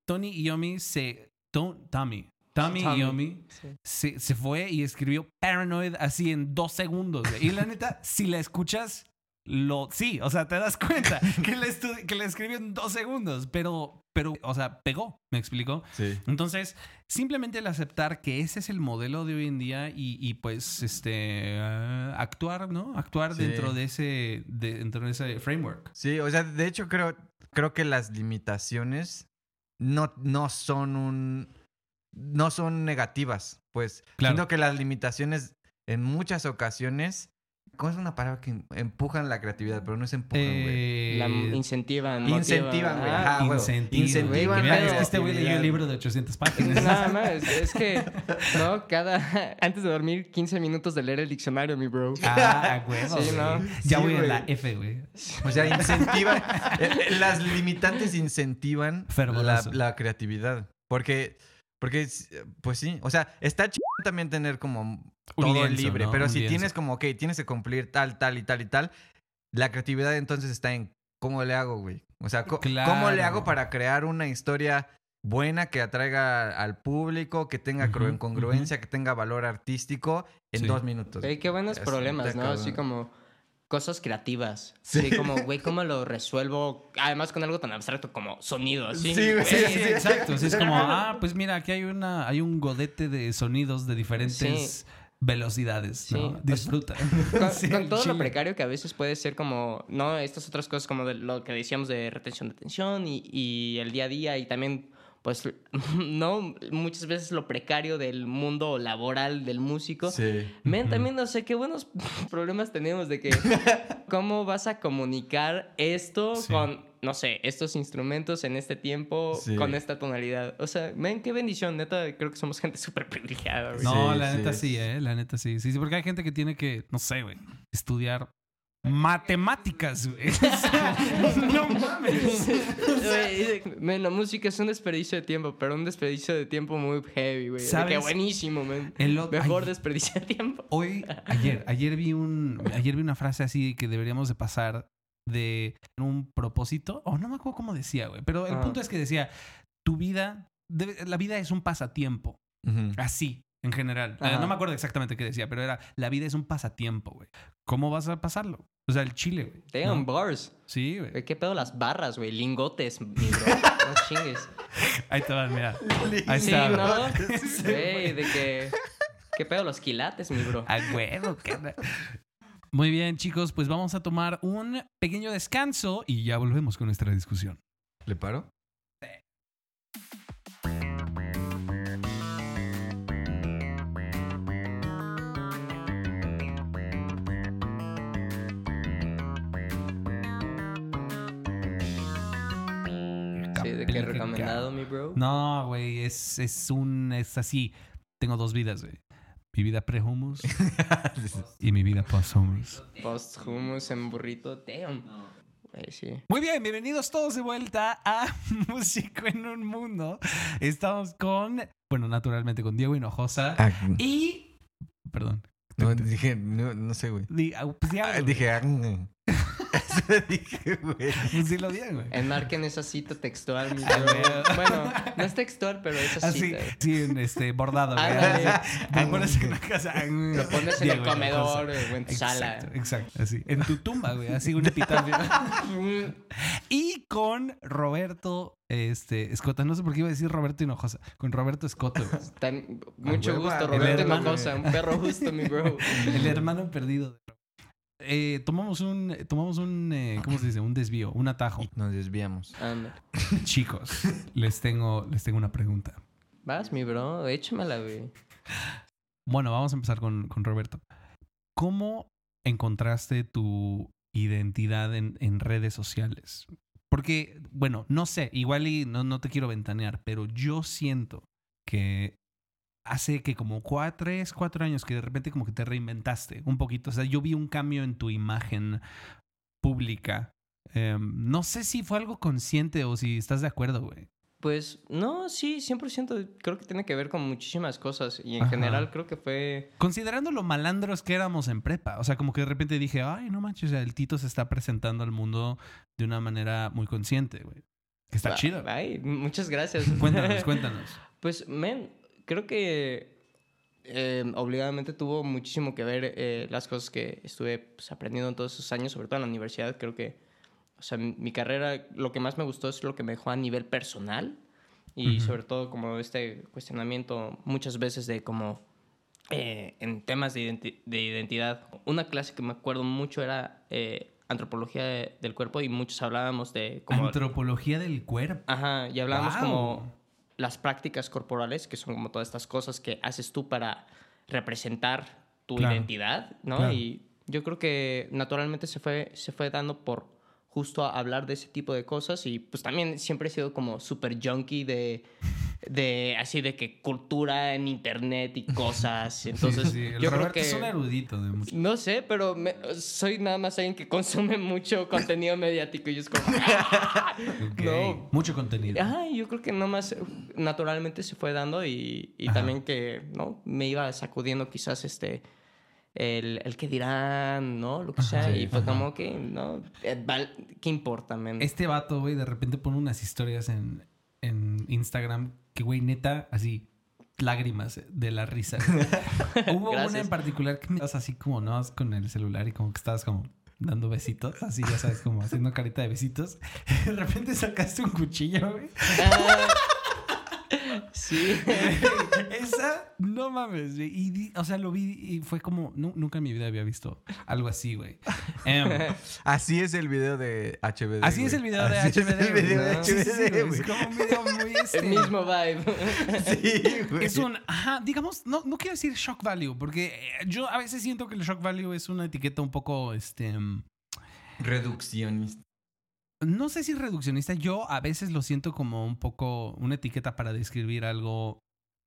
Tony Iommi se... Tom- Tommy. Tommy Tommy. Sí. se, se fue y escribió Paranoid así en dos segundos. Y la neta, *laughs* si la escuchas, lo... Sí, o sea, te das cuenta que la, que la escribió en dos segundos, pero, pero, o sea, pegó, ¿me explicó? Sí. Entonces, simplemente el aceptar que ese es el modelo de hoy en día y, y, pues, este, ah, actuar, ¿no? Actuar Sí. dentro de ese, de- dentro de ese framework. Sí, o sea, de hecho creo, creo que las limitaciones no, no son un. no son negativas. Pues Claro. siento que las limitaciones en muchas ocasiones. ¿Cómo es una palabra que empujan la creatividad? Pero no es empujan, güey. Eh, La incentivan. Incentivan, güey. Ah, incentivo. Incentivan Mira, es que este güey leyó el libro de 800 páginas. Nada *laughs* más, es que, no, cada, *laughs* antes de dormir, 15 minutos de leer el diccionario, mi bro. Ah, güey. Sí, ¿no? Ya Sí, voy en la F, güey. O sea, incentivan. *laughs* eh, eh, las limitantes incentivan la creatividad. Porque. Porque, pues sí. O sea, está chido también tener como Un todo lienzo, libre. ¿no? Pero Un si lienzo. tienes como, ok, tienes que cumplir tal, tal y tal y tal, la creatividad entonces está en cómo le hago, güey. O sea, ¿cómo le hago para crear una historia buena que atraiga al público, que tenga congru- congruencia, que tenga valor artístico en Sí. dos minutos? Qué buenos Así problemas, ¿no? Así como cosas creativas. Sí. Sí, como, güey, ¿cómo lo resuelvo? Además con algo tan abstracto como sonido, ¿sí? Sí, güey, Sí, sí, exacto. Es como, ah, pues mira, aquí hay una, hay un godete de sonidos de diferentes velocidades, ¿no? Sí. O sea, Disfruta. Con, *laughs* Sí, con todo lo precario que a veces puede ser como, no, estas otras cosas como de lo que decíamos de retención de atención y, y el día a día y también, pues, *laughs* no, muchas veces lo precario del mundo laboral del músico. Sí. Men, también no sé qué buenos *laughs* problemas tenemos de que *laughs* cómo vas a comunicar esto Sí. con, no sé, estos instrumentos en este tiempo, Sí. con esta tonalidad. O sea, men, qué bendición, neta, creo que somos gente súper privilegiada. güey. No, Sí, la sí, neta sí, ¿eh? La neta sí. Sí, sí, porque hay gente que tiene que, no sé, güey, estudiar matemáticas, güey. *laughs* No mames. Men, la música es un desperdicio de tiempo, pero un desperdicio de tiempo muy heavy, güey. Que buenísimo, man. El otro- Mejor ay. desperdicio de tiempo. Hoy, ayer, ayer vi un, ayer vi una frase así que deberíamos de pasar de un propósito, o no me acuerdo cómo decía, güey, pero el Ah. punto es que decía, tu vida, debe- la vida es un pasatiempo, así, en general. Eh, Ajá. no me acuerdo exactamente qué decía, pero era, la vida es un pasatiempo, güey. ¿Cómo vas a pasarlo? O sea, el chile, güey. Damn, ¿no? bars. Sí, güey. ¿Qué pedo las barras, güey? Lingotes, mi bro. No chingues. *laughs* Ahí te van, mira. Ahí Sí, está. ¿no? *laughs* Sí, Güey, de que... ¿Qué pedo los quilates, mi bro? A huevo, ¿qué? Muy bien, chicos, pues vamos a tomar un pequeño descanso y ya volvemos con nuestra discusión. ¿Le paro? Recomendado, mi bro. No, güey, es, es un. Es así. Tengo dos vidas, güey. Mi vida pre-humus *laughs* y mi vida post-humus. Post hummus en burrito. Damn. Güey, sí. Muy bien, bienvenidos todos de vuelta a *laughs* Músico en un Mundo. Estamos con, bueno, naturalmente con Diego Hinojosa Ah, y. Perdón. no, dije, no, no sé, güey. Di- ah, pues, Ah, güey. dije, ah. Eso dije, güey. Pues dilo bien, güey. Enmarquen esa cita textual, mi Ah, güey. Bueno, no es textual, pero esa Así, cita. sí, en este bordado. güey. Ándale. Así, Lo pones en una casa. Lo pones en el comedor o en tu sala. Exacto, exacto, así. En tu tumba, güey, así un epitafio. *laughs* y con Roberto este, Escota. No sé por qué iba a decir Roberto Hinojosa. Con Roberto Escota, güey. Tan- mucho gusto, Roberto. Hinojosa. Un perro justo, mi bro. *laughs* El hermano perdido. Eh, tomamos un, tomamos un, eh, ¿cómo se dice? Un desvío, un atajo. Nos desviamos. Anda. *laughs* Chicos, les tengo, les tengo una pregunta. Vas, mi bro. Échamela, güey. Bueno, vamos a empezar con, con Roberto. ¿Cómo encontraste tu identidad en, en redes sociales? Porque, bueno, no sé, igual y no, no te quiero ventanear, pero yo siento que hace que como cuatro, tres, cuatro años que de repente como que te reinventaste un poquito. O sea, yo vi un cambio en tu imagen pública. Em, no sé si fue algo consciente o si estás de acuerdo, güey. Pues no, sí, 100%. Creo que tiene que ver con muchísimas cosas. Y en Ajá. general creo que fue... Considerando lo malandros que éramos en prepa. O sea, como que de repente dije, ay, no manches, el Tito se está presentando al mundo de una manera muy consciente, güey. Que está chido. Ay, muchas gracias. Cuéntanos, *laughs* cuéntanos. Pues, men, creo que eh, obligadamente tuvo muchísimo que ver eh, las cosas que estuve pues, aprendiendo en todos esos años, sobre todo en la universidad. Creo que, o sea, mi, carrera, lo que más me gustó es lo que me dejó a nivel personal y Ujú. sobre todo como este cuestionamiento muchas veces de como eh, en temas de, identi- de identidad. Una clase que me acuerdo mucho era eh, antropología de- del cuerpo y muchos hablábamos de como... Antropología del cuerpo. Ajá, y hablábamos como las prácticas corporales, que son como todas estas cosas que haces tú para representar tu Claro. identidad, ¿no? Claro. Y yo creo que naturalmente se fue, se fue dando por justo a hablar de ese tipo de cosas y pues también siempre he sido como súper junkie de, de así de que cultura en internet y cosas. Enentonces, *laughs* Sí, sí, sí. El yo creo que... es un erudito de mucho. No sé, pero me- soy nada más alguien que consume mucho *laughs* contenido mediático y es como... ¡ah! *laughs* No. Mucho contenido. Ay, yo creo que nomás eh, naturalmente se fue dando y, y Ajá. también que, ¿no? Me iba sacudiendo quizás este... El, el que dirán, ¿no? Lo que sea. Ajá, y pues ajá. como que, ¿no? Eh, ¿Qué importa, man? Este vato, güey, de repente pone unas historias en, en Instagram que, güey, neta, así, lágrimas de la risa. *laughs* Hubo una en particular que me das así como, ¿no? Con el celular y como que estabas como dando besitos, así, ya sabes, como haciendo carita de besitos. *laughs* De repente sacaste un cuchillo, güey. Sí. *laughs* Esa, no mames, güey. Y, o sea, lo vi y fue como, nu- nunca en mi vida había visto algo así, güey. Em, *laughs* Así es el video de HBD. así es el video de Así HBD. Es el video de. Sí, sí, sí, HBD, güey. güey. Es como un video muy *laughs* este, El mismo vibe. Sí, güey. Es un, ajá, digamos, no, no quiero decir shock value, porque eh, yo a veces siento que el shock value es una etiqueta un poco, este, mm, Reduccionista. No sé si reduccionista, yo a veces lo siento como un poco una etiqueta para describir algo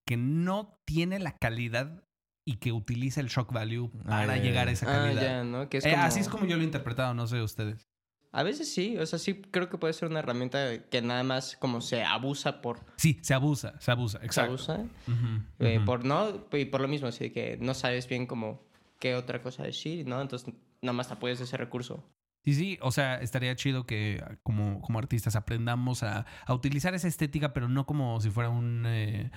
que no tiene la calidad y que utiliza el shock value Ah, para llegar a esa Ah, calidad. ya, ¿no? Que es Eh. Así es como yo lo he interpretado, no sé ustedes. A veces sí, o sea, sí creo que puede ser una herramienta que nada más como se abusa por... Sí, se abusa, se abusa, Se exacto. abusa. Ujú, Eh, por no y por lo mismo así que no sabes bien como qué otra cosa decir no entonces nada más te apoyas de ese recurso Sí, sí, o sea, estaría chido que ah, como, como artistas aprendamos a, a utilizar esa estética, pero no como si fuera un... eh,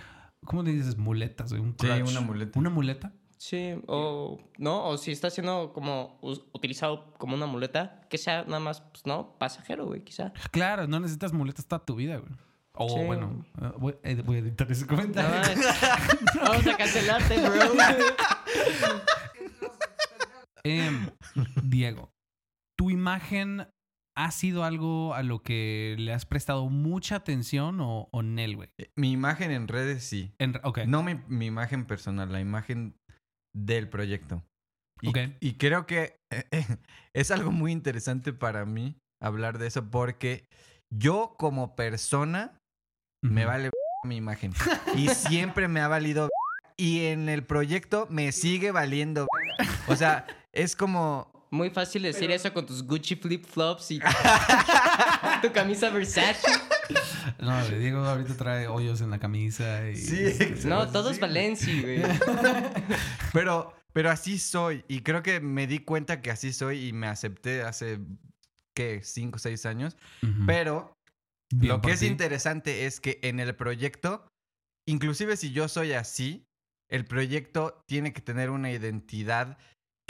¿Cómo le dices? Muletas, güey, un Sí, crutch. una muleta. ¿Una muleta? sí o no o si está siendo como utilizado como una muleta que sea nada más pues no pasajero güey quizá Claro, no necesitas muletas toda tu vida, güey. O Sí. bueno, eh, voy, eh, voy a editar ese No, comentario. *laughs* *laughs* vamos a cancelarte bro Em, Diego, ¿tu imagen ha sido algo a lo que le has prestado mucha atención o, o Nel, güey? Mi imagen en redes sí. En re- ok. No mi, mi imagen personal, la imagen del proyecto. Y, Ok. y creo que *laughs* es algo muy interesante para mí hablar de eso porque yo como persona me vale mi imagen. Y siempre me ha valido y en el proyecto me sigue valiendo. O sea, es como muy fácil decir eso con tus Gucci flip flops y *laughs* tu camisa Versace No, güey, Diego ahorita trae hoyos en la camisa y... Sí, este, no todo es güey *laughs* Pero, pero así soy. Y creo que me di cuenta que así soy y me acepté hace, ¿qué? Cinco o seis años. Pero Bien lo que es ti. interesante es que en el proyecto, inclusive si yo soy así, el proyecto tiene que tener una identidad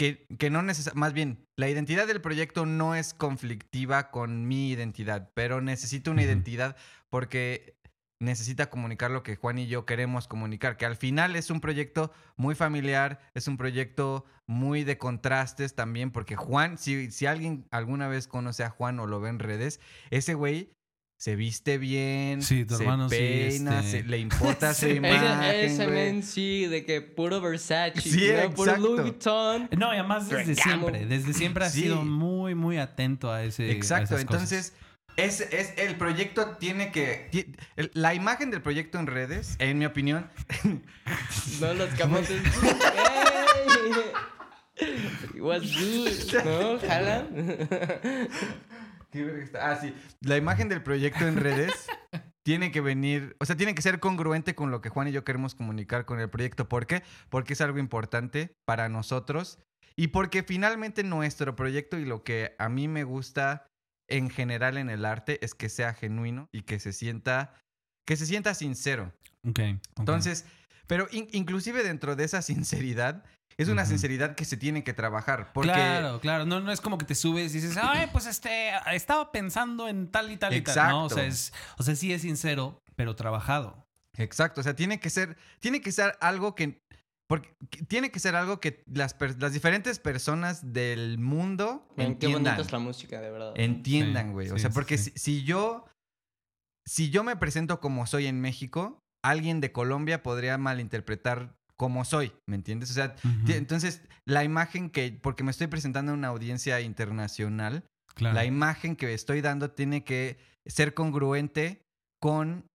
que, que no necesita, más bien, la identidad del proyecto no es conflictiva con mi identidad, pero necesito una identidad porque necesita comunicar lo que Juan y yo queremos comunicar, que al final es un proyecto muy familiar, es un proyecto muy de contrastes también, porque Juan, si, si alguien alguna vez conoce a Juan o lo ve en redes, ese güey se viste bien, Sí, tu se hermano sí, peina, este- se- le importa *laughs* su Sí. imagen, ese, men sí de que puro Versace Sí, ¿no? puro. Louis Vuitton No, y además desde Ferragamo. siempre, desde siempre ha Sí. sido muy, muy atento a ese. a Exacto, cosas. entonces es, es el proyecto tiene que la imagen del proyecto en redes, en mi opinión, no los camotes Ey. What's good no jalan ¿Qué verga está? Ah, sí. La imagen del proyecto en redes *laughs* tiene que venir, o sea, tiene que ser congruente con lo que Juan y yo queremos comunicar con el proyecto. ¿Por qué? Porque es algo importante para nosotros y porque finalmente nuestro proyecto y lo que a mí me gusta en general en el arte es que sea genuino y que se sienta, que se sienta sincero. Ok. ok. Entonces, pero in- inclusive dentro de esa sinceridad, es una sinceridad que se tiene que trabajar. Porque, Claro, claro. No, no es como que te subes y dices, ay, pues este, estaba pensando en tal y tal y tal. No, o sea, es, o sea, sí es sincero, pero trabajado. Exacto, o sea, tiene que ser, tiene que ser algo que, porque que- tiene que ser algo que las, per- las diferentes personas del mundo Men, qué entiendan. bonita es la música, de verdad. entiendan, Sí, güey. o sea, sí, porque sí. Si, si yo, si yo me presento como soy en México, alguien de Colombia podría malinterpretar cómo soy, ¿me entiendes? O sea, entonces la imagen que, porque me estoy presentando en una audiencia internacional, claro. la imagen que estoy dando tiene que ser congruente con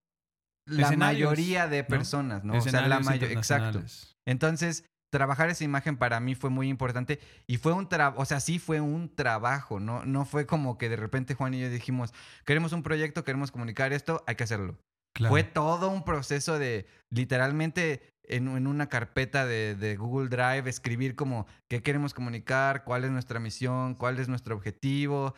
la Escenarios, mayoría de personas, ¿no? O sea, la mayoría, exacto. Entonces, trabajar esa imagen para mí fue muy importante y fue un trabajo, o sea, sí fue un trabajo, ¿no? No fue como que de repente Juan y yo dijimos, queremos un proyecto, queremos comunicar esto, hay que hacerlo. Claro. Fue todo un proceso de literalmente en, en una carpeta de, de Google Drive escribir como qué queremos comunicar, cuál es nuestra misión, cuál es nuestro objetivo,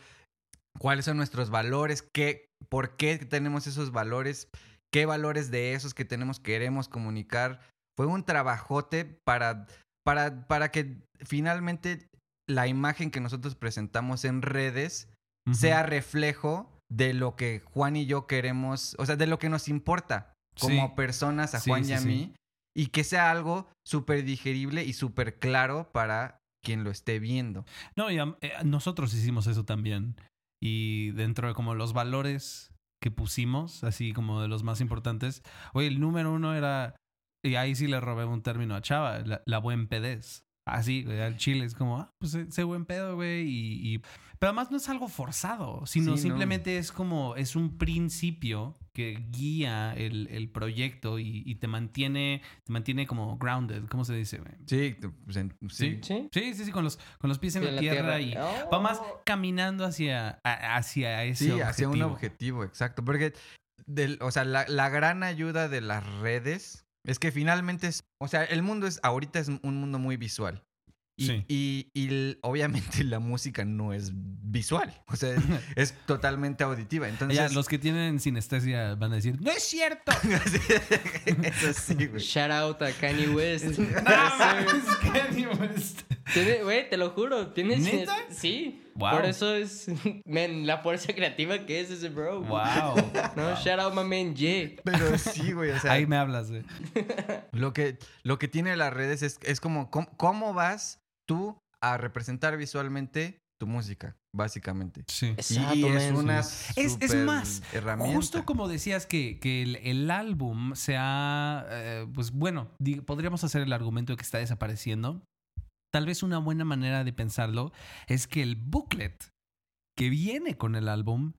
cuáles son nuestros valores, qué, por qué tenemos esos valores, qué valores de esos que tenemos queremos comunicar. Fue un trabajote para, para, para que finalmente la imagen que nosotros presentamos en redes sea reflejo de lo que Juan y yo queremos, o sea, de lo que nos importa como Sí. personas a Sí, Juan sí, y a mí, y que sea algo súper digerible y súper claro para quien lo esté viendo. No, y a- eh, nosotros hicimos eso también. Y dentro de como los valores que pusimos, así como de los más importantes, oye, el número uno era, y ahí sí le robé un término a Chava, la, la buen pedez. Así, güey, al chile es como, ah, pues sé buen pedo, güey, y, y- Pero además no es algo forzado, sino Sí, no. simplemente es como, es un principio que guía el, el proyecto y, y te mantiene, te mantiene como grounded, ¿cómo se dice, güey? Sí, pues, en- sí. ¿Sí? Sí, sí, sí, con los, con los pies en Sí, la, tierra, y Oh. va más caminando hacia, a- hacia ese Sí, objetivo. hacia un objetivo, exacto. Porque, del, o sea, la, la gran ayuda de las redes es que finalmente, es, o sea, el mundo es, ahorita es un mundo muy visual. Y, Sí. y, *laughs* obviamente la música no es visual, o sea, es, *laughs* es totalmente auditiva. Entonces, Ya, los que tienen sinestesia van a decir, ¡No es cierto! *laughs* Eso sí, güey. Shout out a Kanye West. ¡Ah, Yes, sir. mames, Kanye West! Güey, te lo juro. Tienes. ¿Neta? Sí. Wow. Por eso es. *laughs* Men, la fuerza creativa que es ese bro. ¡Wow! *laughs* No, shout out my man Jay. Pero sí, güey, o sea, Ahí me hablas, güey. *laughs* Lo que, lo que tiene las redes es, es como, ¿cómo, cómo vas tú a representar visualmente tu música, básicamente? Sí. Exacto, y es una Es, es más, herramienta. justo como decías que, que el, el álbum se ha, eh, pues bueno, podríamos hacer el argumento de que está desapareciendo. Tal vez una buena manera de pensarlo es que el booklet que viene con el álbum,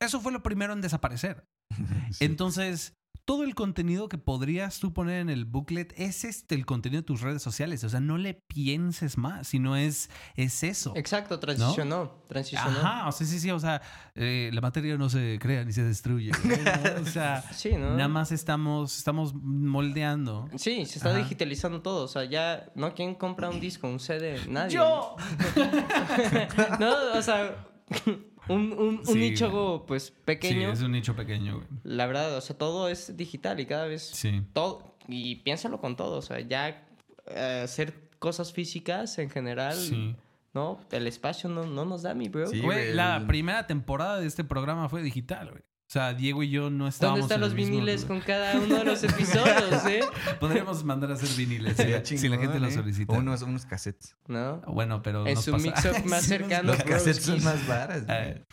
eso fue lo primero en desaparecer. *laughs* Sí. Entonces, todo el contenido que podrías tú poner en el booklet es este el contenido de tus redes sociales. O sea, no le pienses más, sino es, es eso. Exacto, transicionó. Transicionó. Ajá, o sea, sí, sí, o sea, eh, la materia no se crea ni se destruye. ¿no? O sea, *laughs* Sí, ¿no? nada más estamos, estamos moldeando. Sí, se está Ajá. digitalizando todo. O sea, ya. ¿No? ¿Quién compra un disco, un CD? Nadie. ¡Yo! *laughs* no, o sea. *laughs* Un, un, un Sí, nicho, pues, Sí, pequeño. es un nicho pequeño, güey. La verdad, o sea, todo es digital y cada vez. Sí. Todo. Y piénsalo con todo. O sea, ya eh, hacer cosas físicas en general. Sí. No, el espacio no, no nos da, mi bro. Sí, Güey, güey, la primera temporada de este programa fue digital, güey. O sea, Diego y yo no estábamos ¿Dónde están en los viniles lugar. con cada uno de los episodios, eh? *laughs* Podríamos mandar a hacer viniles si, la, si la gente chingón, lo ¿eh? solicita. O unos, unos cassettes. ¿No? Bueno, pero En nos su pasa- mix-up *laughs* más cercano. Los cassettes son más varas. Eh.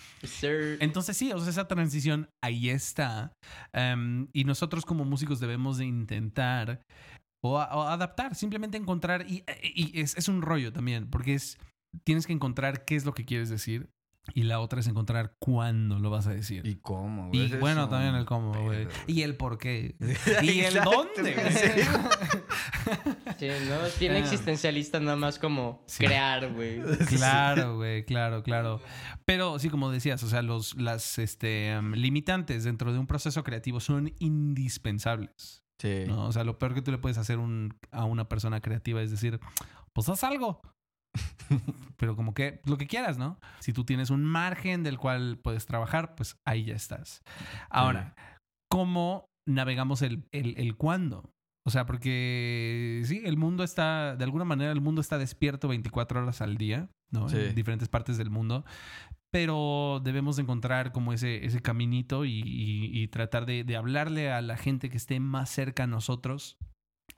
Entonces sí, o sea, esa transición ahí está. Em, y nosotros como músicos debemos de intentar o, a- o adaptar, simplemente encontrar, y, y es, es un rollo también, porque es, tienes que encontrar qué es lo que quieres decir y la otra es encontrar cuándo lo vas a decir. ¿Y cómo? Y, güey? Es bueno, también el cómo, güey. Y el por qué. *laughs* Y el dónde, güey. Sí. ¿no? Es bien Ah. existencialista nada más como Sí. crear, güey. *laughs* Claro, güey, claro, claro. Pero sí, como decías, o sea, los, las este, limitantes dentro de un proceso creativo son indispensables. Sí. ¿no? O sea, lo peor que tú le puedes hacer un- a una persona creativa es decir, pues haz algo. *laughs* Pero como que lo que quieras, ¿no? Si tú tienes un margen del cual puedes trabajar, pues ahí ya estás. Ahora, ¿cómo navegamos el, el, el cuándo? O sea, porque sí, el mundo está, de alguna manera, el mundo está despierto 24 horas al día, ¿no? Sí. En diferentes partes del mundo. Pero debemos de encontrar como ese, ese caminito y, y- y tratar de, de hablarle a la gente que esté más cerca a nosotros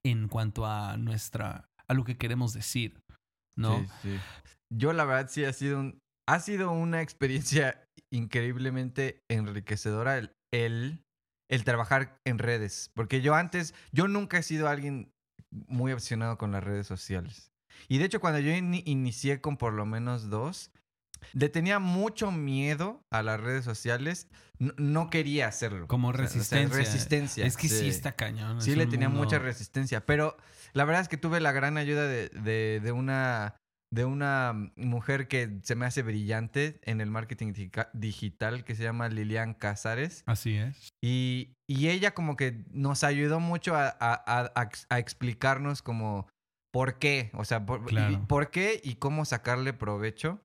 en cuanto a nuestra, a lo que queremos decir, ¿no? Sí, sí. Yo la verdad sí ha sido un, ha sido una experiencia increíblemente enriquecedora el, el, el trabajar en redes. Porque yo antes, yo nunca he sido alguien muy obsesionado con las redes sociales. Y de hecho cuando yo ini- inicié con por lo menos dos, le tenía mucho miedo a las redes sociales. No, no quería hacerlo. Como o sea, resistencia. resistencia. Es que sí, está cañón. Sí, es le tenía mundo- mucha resistencia. Pero la verdad es que tuve la gran ayuda de, de- de una, de una mujer que se me hace brillante en el marketing digital que se llama Lilian Casares. Así es. Y, y ella como que nos ayudó mucho a, a- a- a ex- a explicarnos como por qué, o sea, por, y- por qué y cómo sacarle provecho.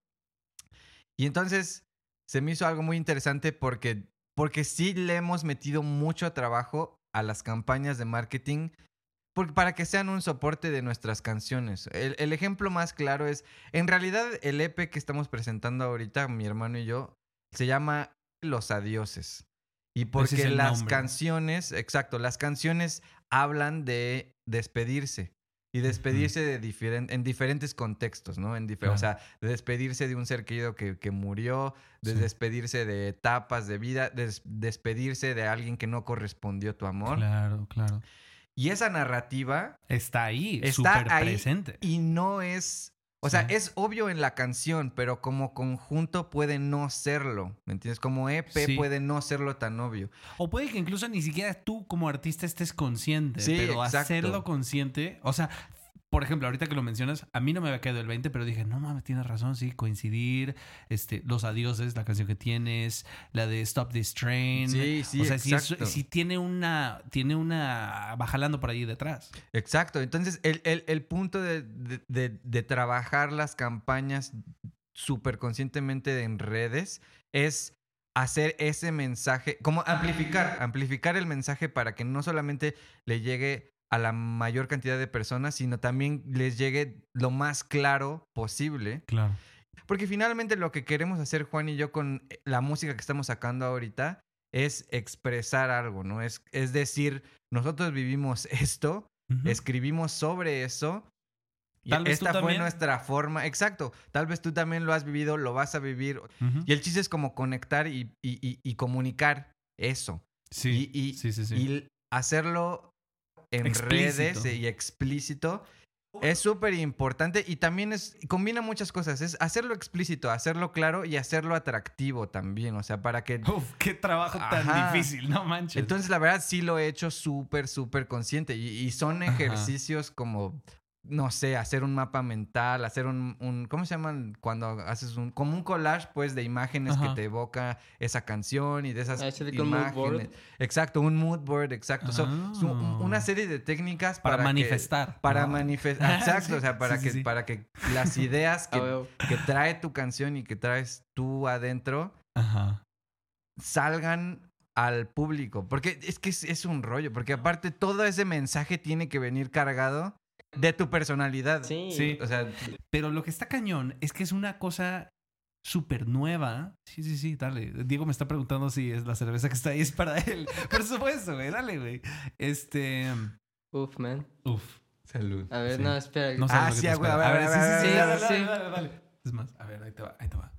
Y entonces se me hizo algo muy interesante porque, porque sí le hemos metido mucho trabajo a las campañas de marketing porque para que sean un soporte de nuestras canciones. El, el ejemplo más claro es, en realidad el EP que estamos presentando ahorita, mi hermano y yo, se llama Los Adioses. Y porque las nombre. canciones, exacto, las canciones hablan de despedirse. Y despedirse de diferen- en diferentes contextos, ¿no? En Claro. O sea, de despedirse de un ser querido que, que murió, de Sí. despedirse de etapas de vida, de des- despedirse de alguien que no correspondió a tu amor. Claro, claro. Y esa narrativa Está ahí, Está súper ahí presente. y no es, o sea, es obvio en la canción, pero como conjunto puede no serlo, ¿me entiendes? Como EP Sí. puede no serlo tan obvio. O puede que incluso ni siquiera tú como artista estés consciente, Sí, pero exacto. hacerlo consciente, o sea, por ejemplo, ahorita que lo mencionas, a mí no me había quedado el 20, pero dije, no mames, tienes razón, sí, coincidir, este, Los Adioses, la canción que tienes, la de Stop This Train. Sí, sí, o sea, sí, es- exacto. sí tiene una, tiene una, va jalando por ahí detrás. Exacto, entonces el, el- el punto de, de- de- de trabajar las campañas súper conscientemente en redes es hacer ese mensaje, como amplificar, amplificar el mensaje para que no solamente le llegue a la mayor cantidad de personas, sino también les llegue lo más claro posible. Claro. Porque finalmente lo que queremos hacer Juan y yo con la música que estamos sacando ahorita es expresar algo, ¿no? Es, es decir, nosotros vivimos *laughs* esto, escribimos sobre eso. Y Tal vez tú esta fue nuestra forma. Exacto. Tal vez tú también lo has vivido, lo vas a vivir. Y el chiste es como conectar y, y- y- y comunicar eso. Sí, sí, sí, sí. Y hacerlo en Explícito. redes y explícito. Es súper importante y también es combina muchas cosas. Es hacerlo explícito, hacerlo claro y hacerlo atractivo también. O sea, para que Uf, qué trabajo tan difícil, no manches. entonces, la verdad, sí lo he hecho súper, súper consciente. Y, y son Ajá. ejercicios como, no sé, hacer un mapa mental, hacer un, un- ¿cómo se llaman? Cuando haces un, como un collage, pues, de imágenes Ajá. que te evoca esa canción y de esas Ah, con mood board. imágenes. Exacto, un mood board, exacto. So, so, Ah. una serie de técnicas para, para, que- manifestar. para manifestar. *laughs* Exacto, Sí, o sea, para, sí, que, sí, para que las *laughs* ideas que, que trae tu canción y que traes tú adentro Ajá. salgan al público. Porque es que es, es un rollo. Porque aparte todo ese mensaje tiene que venir cargado de tu personalidad. Sí. Sí. O sea, Pero lo que está cañón es que es una cosa súper nueva. Sí, sí, sí, dale. Diego me está preguntando si es la cerveza que está ahí es para *laughs* él. Por supuesto, güey, dale, güey. Este. Uf, man. Uf. salud. A ver, Sí. no, espera. No Ah, sí, güey, a ver, a ver, sí, a ver, sí, sí, ver, dale, sí. dale, dale, dale. Es más, a ver, ahí te va, ahí te va.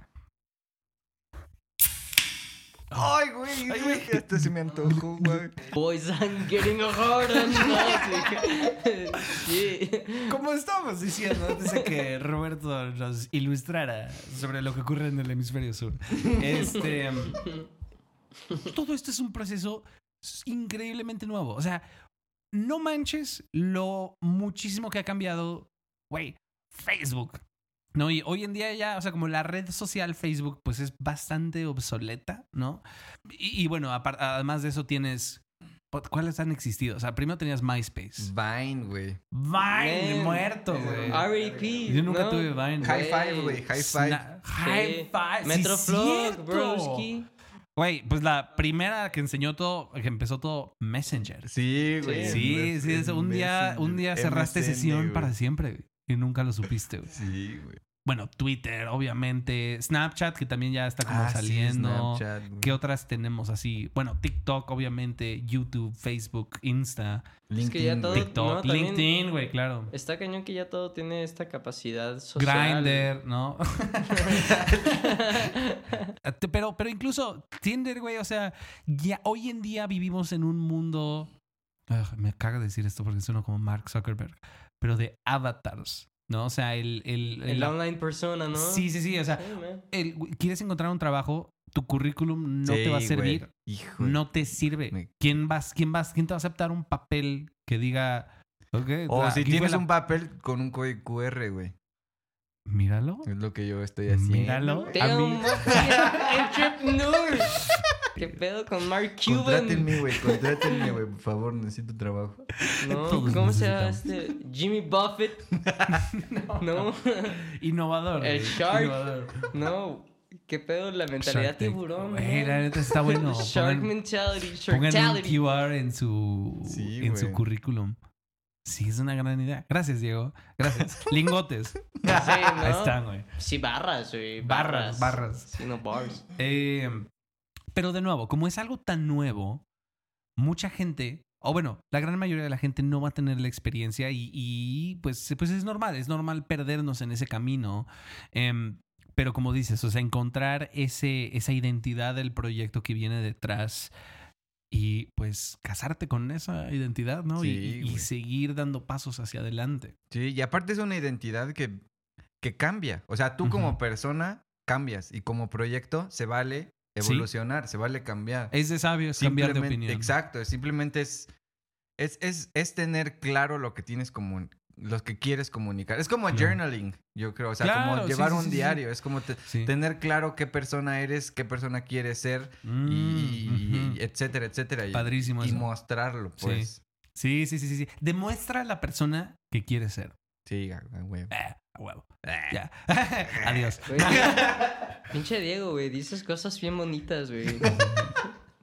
Ay, güey. Ay, güey. Esto sí me antojó, güey. Boys, I'm getting hard on now. Sí. Como estábamos diciendo antes de que Roberto nos ilustrara sobre lo que ocurre en el hemisferio sur. Este. Todo esto es un proceso increíblemente nuevo. O sea, no manches lo muchísimo que ha cambiado, güey, Facebook. No, y hoy en día ya, o sea, como la red social Facebook, pues es bastante obsoleta, ¿no? Y, y bueno, además de eso tienes. ¿Cuáles han existido? O sea, primero tenías MySpace. Vine, güey. Vine, Man, muerto, güey. R.A.P. Yo nunca ¿no? tuve Vine. High five, güey. High five. Sna- High Sí. five. sí, Metroflog, broski. Güey, pues la primera que enseñó todo, que empezó todo, Messenger. Sí, güey. Sí, sí, es un día, un día cerraste MSN, sesión para siempre güey, y nunca lo supiste. güey. Sí, güey. Bueno, Twitter, obviamente, Snapchat, que también ya está como Ah, sí, saliendo. ¿Qué otras tenemos así? Bueno, TikTok, obviamente, YouTube, Facebook, Insta, Es que ya LinkedIn, todo- güey. TikTok, no, LinkedIn, güey, claro. Está cañón que ya todo tiene esta capacidad social. Grindr, ¿no? *laughs* pero, pero incluso Tinder, güey, o sea, ya hoy en día vivimos en un mundo. Ugh, me caga decir esto porque suena como Mark Zuckerberg, pero de avatars, ¿no? O sea, el. el, El el- online persona, ¿no? Sí, sí, sí. O sea, Sí, man. el- quieres encontrar un trabajo, tu currículum no te va a servir. Hijo No te sirve. Me- ¿Quién vas, quién vas, quién te va a aceptar un papel que diga, O la- si tienes la- un papel con un código QR, güey. Míralo. Es lo que yo estoy haciendo. Míralo. güey. A Damn, mí-. *laughs* ¿Qué pedo con Mark Cuban? Contrátenme, güey. Contrátenme, güey. Por favor, necesito trabajo. *laughs* No, Todos ¿cómo se llama este? Jimmy Buffett. *laughs* no, Innovador. El Shark. innovador. no. ¿Qué pedo la mentalidad tiburón? Güey, la neta está bueno. Shark *laughs* Pongan- mentality, Pongan un sharktality. QR en su, Sí, en su currículum. Sí, es una gran idea. Gracias, Diego. Gracias. Lingotes. Sí, ¿no? Ahí están, güey. Sí, barras, güey. Barras, Barras. barras. Sí, no bars. Eh, pero de nuevo, como es algo tan nuevo, mucha gente, o bueno, la gran mayoría de la gente no va a tener la experiencia y, y, pues, pues es normal, es normal perdernos en ese camino. Em, pero como dices, o sea, encontrar ese, esa identidad del proyecto que viene detrás y pues casarte con esa identidad, ¿no? Y- Sí, y, seguir dando pasos hacia adelante. Sí, y aparte es una identidad que, que cambia. O sea, tú como persona cambias y como proyecto se vale Sí. evolucionar, se vale cambiar. Es de sabios cambiar de opinión. Exacto, simplemente es, es, es, es tener claro lo que tienes como lo que quieres comunicar. Es como Claro. journaling, yo creo. O sea, Claro, como sí, llevar sí, un sí, sí. diario. Es como te- Sí. tener claro qué persona eres, qué persona quieres ser, Mm, y, ujú. etcétera, etcétera. Y, Padrísimo y eso. mostrarlo, Sí. pues. Sí, sí, sí, sí, sí. Demuestra a la persona que quiere ser. Sí, huevo. Eh, a huevo. Eh. Ya. *laughs* Adiós. Güey, *laughs* Pinche Diego, güey. Dices cosas bien bonitas, güey.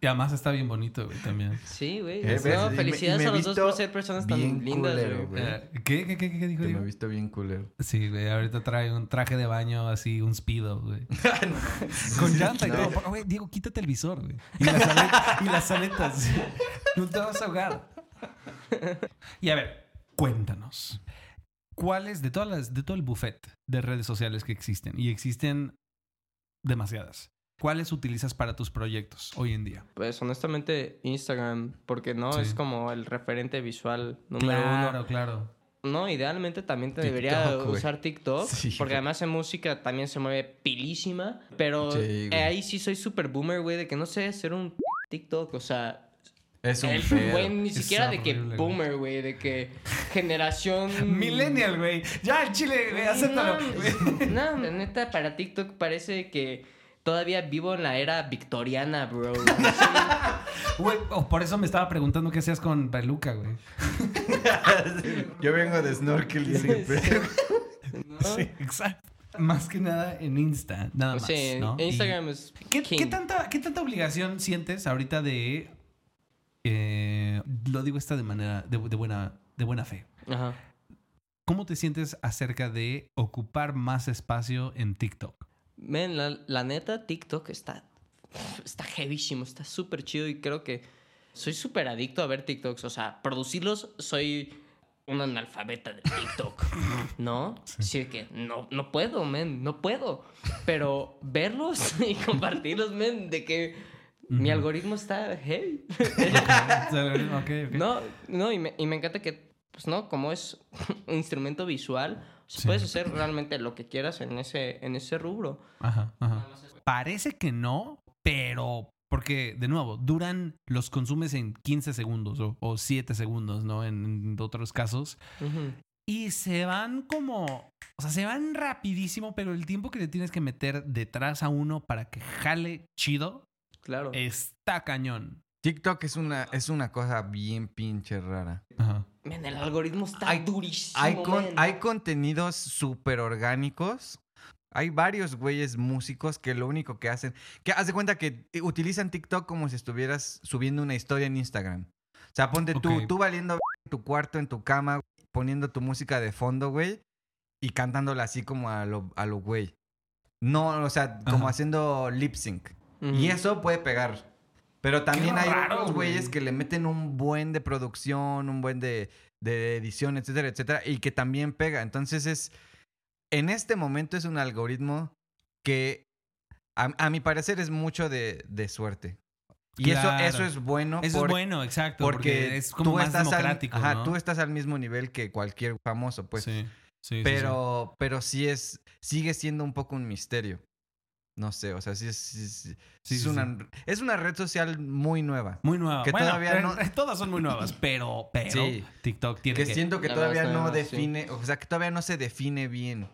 Y además está bien bonito, güey, también. Sí, güey. Eh, No, felicidades me a los dos por ser personas tan lindas, culero, güey. Eh, ¿Qué, qué, qué, qué dijo? Que me he visto bien culero. Sí, güey, ahorita trae un traje de baño así, un speedo, güey. *laughs* Con llanta y No. todo. Güey, Diego, quítate el visor, güey. Y las, ale- y las aletas. No te vas a ahogar. Y a ver, cuéntanos. ¿Cuáles de todas las, de todo el buffet de redes sociales que existen? Y existen demasiadas. ¿Cuáles utilizas para tus proyectos hoy en día? Pues honestamente, Instagram, porque no Sí. es como el referente visual número Claro, uno. claro. No, idealmente también te debería TikTok, usar TikTok, Sí, porque además en música también se mueve pilísima, pero Sí, ahí sí soy súper boomer, güey, de que no sé hacer un TikTok, o sea, Es un el- pedo. güey, ni Es siquiera de que horrible, boomer, güey, de que generación... *laughs* Millennial, güey. Ya, el chile, güey, acéptalo. No, *laughs* no, la neta, para TikTok parece que todavía vivo en la era victoriana, bro. Sí. *laughs* Güey, oh, por eso me estaba preguntando qué hacías con peluca, güey. Yo vengo de snorkel pedo. ¿no? Sí, exacto. Más que nada en Insta, nada más. Sí, ¿no? Y- Instagram es ¿Qué, king. qué tanta, ¿Qué tanta obligación sientes ahorita de... eh, lo digo esta de manera, de, de buena, de buena fe. Ajá. ¿Cómo te sientes acerca de ocupar más espacio en TikTok? Men, la, la neta, TikTok está, está heavísimo, está súper chido y creo que soy súper adicto a ver TikToks. O sea, producirlos, soy un analfabeta de TikTok, *laughs* ¿no? Sí. que no, no puedo, men, no puedo. Pero verlos *laughs* y compartirlos, men, de que mi algoritmo está heavy. *laughs* Ok, ok. No, no, y me, y me encanta que, pues no, como es *laughs* un instrumento visual, sea, Sí. puedes hacer realmente lo que quieras en ese, en ese rubro. Ajá, ajá. Parece que no, pero Porque, de nuevo, duran, los consumes en 15 segundos o, o 7 segundos, ¿no? En, en otros casos. Ujú. Y se van como. O sea, se van rapidísimo, pero el tiempo que le tienes que meter detrás a uno para que jale chido Claro. está cañón. TikTok es una, es una cosa bien pinche rara. Ajá. El algoritmo está Hay- durísimo. Hay, con- hay contenidos súper orgánicos. Hay varios güeyes músicos que lo único que hacen, que haz de cuenta que utilizan TikTok como si estuvieras subiendo una historia en Instagram. O sea, ponte tú, tú valiendo en tu cuarto, en tu cama, poniendo tu música de fondo, güey, y cantándola así como a lo, a lo güey. No, o sea, como Ajá. haciendo lip sync. Y eso puede pegar. Pero también hay raro, otros güeyes güey. que le meten un buen de producción, un buen de, de edición, etcétera, etcétera, y que también pega. Entonces es, en este momento es un algoritmo que a, a mi parecer es mucho de, de suerte. Y eso, Claro. eso es bueno. Eso por- es bueno, exacto. Porque, Porque, es como tú más estás democrático. Al, ajá, ¿no? tú estás al mismo nivel que cualquier famoso, pues. sí, sí, sí, sí. pero, pero sí es, sigue siendo un poco un misterio. No sé, o sea, sí es, sí es- sí Sí, es sí, una, es una red social muy nueva. Muy nueva. que Bueno, todavía eh, no- Todas son muy nuevas, *laughs* pero, pero Sí. TikTok tiene Que que... siento que todavía más no define, o sea, que todavía no se define bien.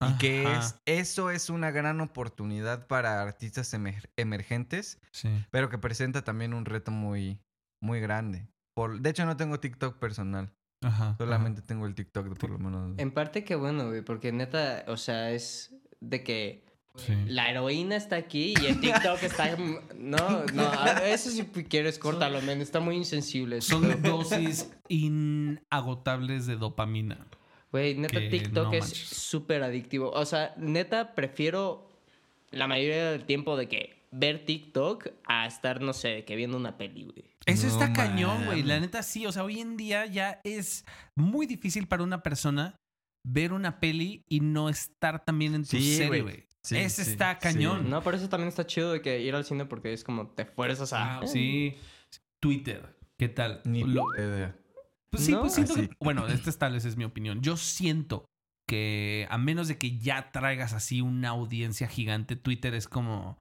Y que es, eso es una gran oportunidad para artistas emer- emergentes, Sí. pero que presenta también un reto muy, muy grande. Por, de hecho, no tengo TikTok personal. Ajá. Solamente tengo el TikTok de por lo menos. En parte que bueno, güey, porque neta, o sea, es de que sí. la heroína está aquí y el TikTok está... *laughs* No, no, eso si quieres, córtalo, men, está muy insensible. Son dosis inagotables de dopamina. Güey, neta, TikTok no es súper adictivo. O sea, neta, prefiero la mayoría del tiempo de que ver TikTok a estar, no sé, que viendo una peli, güey. Eso No está cañón, güey. La neta sí. O sea, hoy en día ya es muy difícil para una persona ver una peli y no estar también en tu Sí, serie, güey. Sí, Ese sí, está sí. cañón. No, por eso también está chido de que ir al cine porque es como te fuerzas a... Ah, sí. Twitter. ¿Qué tal? Ni Lo-. Pues sí, No. pues siento Así. que. Bueno, esta es tal vez es mi opinión. Yo siento que a menos de que ya traigas así una audiencia gigante, Twitter es como.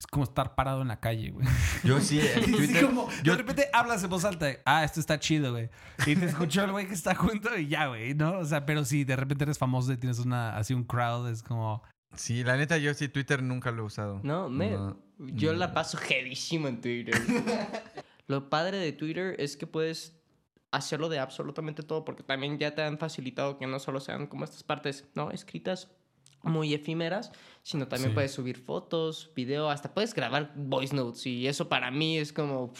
Es como estar parado en la calle, güey. Yo sí, en *laughs* Twitter. como, yo- de repente hablas en voz alta. de, Ah, esto está chido, güey. Y te escuchó el güey que está junto y ya, güey, ¿no? O sea, pero si de repente eres famoso y tienes una, así un crowd, es como. Sí, la neta, yo sí Twitter nunca lo he usado. No, me, No, yo no. la paso jedísimo en Twitter. *laughs* Lo padre de Twitter es que puedes hacerlo de absolutamente todo porque también ya te han facilitado que no solo sean como estas partes, ¿no? Escritas muy efímeras, sino también Sí. puedes subir fotos, video, hasta puedes grabar voice notes y eso para mí es como...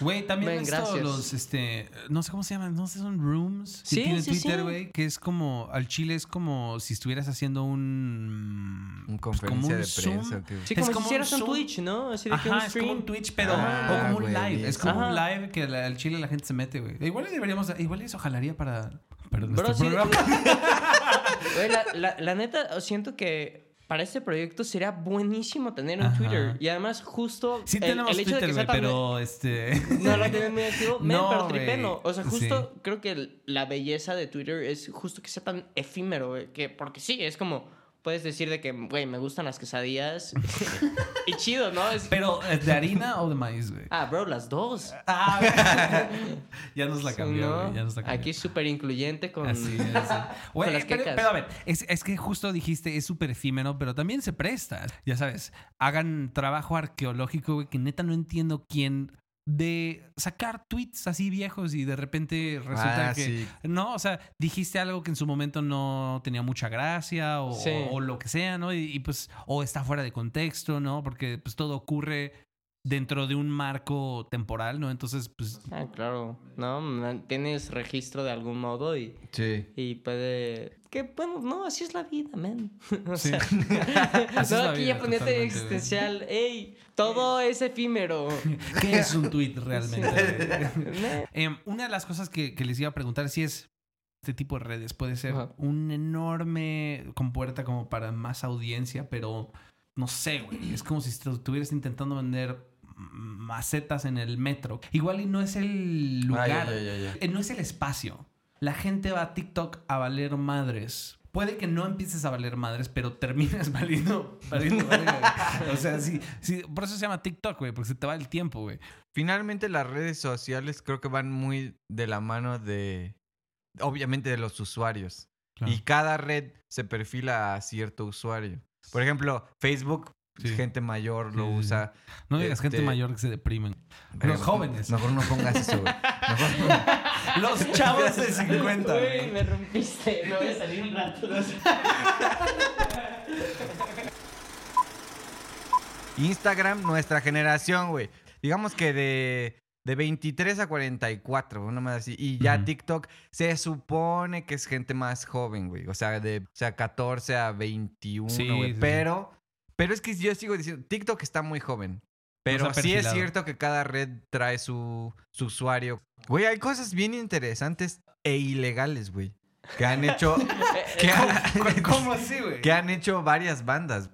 Güey, también esto, gracias. los, este, no sé cómo se llaman, no sé, son rooms. Sí, que tiene sí, Twitter, sí. güey, que es como, al chile es como si estuvieras haciendo un... Un pues, como conferencia un de Zoom. prensa. ¿o qué? Sí, Es como, si como un hicieras un Zoom. Twitch, ¿no? Así de que un Ajá, es como un Twitch, pero Ah, o como un live. Es como un Ajá. live que al chile la gente se mete, güey. Igual deberíamos, igual eso jalaría para, para Bro, nuestro sí, *laughs* la, la- la neta, siento que para este proyecto sería buenísimo tener un. Twitter. Y además, justo Sí el, tenemos el hecho Twitter, de que sea tan... pero este... *laughs* No lo tienen muy activo. Men, No, pero tripeno. O sea, justo Sí. creo que la belleza de Twitter es justo que sea tan efímero. Que, porque sí, es como... Puedes decir de que, güey, me gustan las quesadillas. *laughs* y chido, ¿no? Es- Pero, ¿es ¿de harina o de maíz, güey? Ah, bro, las dos. Ah, *laughs* ya nos la cambió, ¿no? güey. Ya nos la cambió. Aquí súper incluyente con... Así es. sí. *laughs* Güey, las pero, quecas. pero a ver, es, es que justo dijiste, es súper efímero, pero también se presta. Ya sabes, hagan trabajo arqueológico, güey, que neta no entiendo quién de sacar tweets así viejos y de repente resulta Ah, que sí. no, o sea, dijiste algo que en su momento no tenía mucha gracia o, Sí. o lo que sea, ¿no? Y, y, pues o está fuera de contexto, ¿no? Porque pues todo ocurre dentro de un marco temporal, ¿no? Entonces, pues Ah, claro. No, tienes registro de algún modo y... Sí. Y puede... Que bueno, no, así es la vida, man. *laughs* o Sí. sea, *laughs* no, aquí ya ponete existencial. Ey, todo es efímero. *laughs* ¿qué es un tweet realmente? Em, una de las cosas que, que les iba a preguntar si es este tipo de redes puede ser Ajá. un enorme compuerta como para más audiencia, pero no sé, güey. Es como si estu- estuvieras intentando vender macetas en el metro. Igual y no es el Ah, lugar, eh, no es el espacio. La gente va a TikTok a valer madres puede que no empieces a valer madres, pero terminas *laughs* valiendo, valiendo güey. O sea, sí, sí, por eso se llama TikTok, güey, porque se te va el tiempo, güey. Finalmente las redes sociales creo que van muy de la mano de, obviamente, de los usuarios. Claro. Y cada red se perfila a cierto usuario. Por ejemplo, Facebook, Sí. gente mayor lo Sí, sí, sí. usa. No digas gente Este- mayor que se deprimen. Los jóvenes. Mejor no pongas eso, güey. *laughs* Mejor Los chavos de 50, Uy, güey. me rompiste. Me voy a salir un rato. Instagram, nuestra generación, güey. Digamos que de, de 23 a 44, una más así. Y ya. TikTok se supone que es gente más joven, güey. O sea, de o sea, 14 a 21, Sí, güey. sí, sí. pero, pero es que yo sigo diciendo, TikTok está muy joven. Pero sí es cierto que cada red trae su, su usuario. Güey, hay cosas bien interesantes e ilegales, güey. Que han hecho... *laughs* que han- *laughs* ¿Cómo así, güey? que han hecho varias bandas.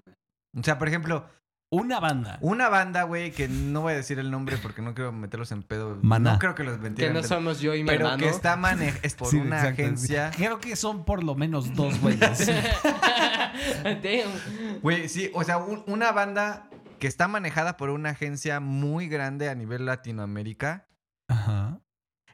O sea, por ejemplo, Una banda. una banda, güey, que no voy a decir el nombre porque no quiero meterlos en pedo. Maná. No creo que los Que vendieran. no somos yo y mi pero hermano. que está manejada es *laughs* por Sí, una exacto. agencia. Creo que son por lo menos dos güeyes. Güey, sí, o sea, un- una banda que está manejada por una agencia muy grande a nivel Latinoamérica. Ajá.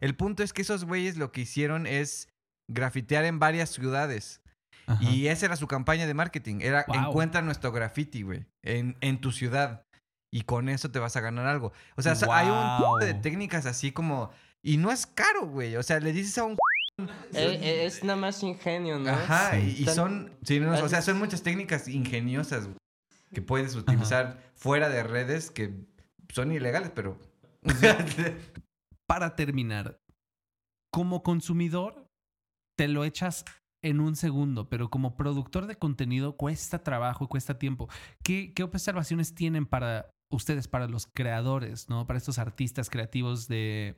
El punto es que esos güeyes lo que hicieron es grafitear en varias ciudades. ajá. Y esa era su campaña de marketing. Era Wow. encuentra nuestro graffiti, güey, en, en tu ciudad. Y con eso te vas a ganar algo. O sea, hay un tipo de técnicas así como... Y no es caro, güey. O sea, le dices a un... Eh, eh, es nada más ingenio, ¿no? Ajá, y, son... sí, no, o sea, son muchas técnicas ingeniosas güey, que puedes utilizar fuera de redes que son ilegales, pero... Para terminar, como consumidor, te lo echas en un segundo, pero como productor de contenido cuesta trabajo, cuesta tiempo. ¿Qué, qué observaciones tienen para ustedes, para los creadores, ¿no? Para estos artistas creativos de...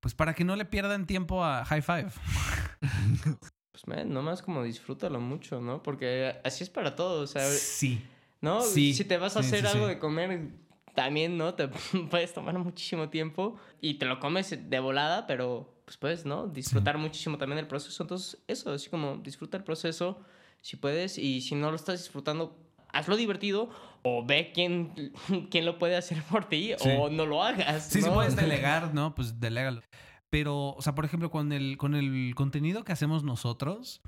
Pues para que no le pierdan tiempo a High Five. *laughs* Pues, man, nomás como disfrútalo mucho, ¿no? Porque así es para todos, o sea, Sí. ¿No? Sí, Si te vas a sí, hacer sí, algo de comer, también, ¿no? Te *laughs* puedes tomar muchísimo tiempo y te lo comes de volada, pero pues puedes, ¿no? Disfrutar muchísimo también el proceso. Entonces, eso, así como disfruta el proceso si puedes y si no lo estás disfrutando, hazlo divertido o ve quién, *laughs* quién lo puede hacer por ti o no lo hagas. Sí, si ¿no? puedes *laughs* delegar, ¿no? Pues delégalo. Pero, o sea, por ejemplo, con el, con el contenido que hacemos nosotros,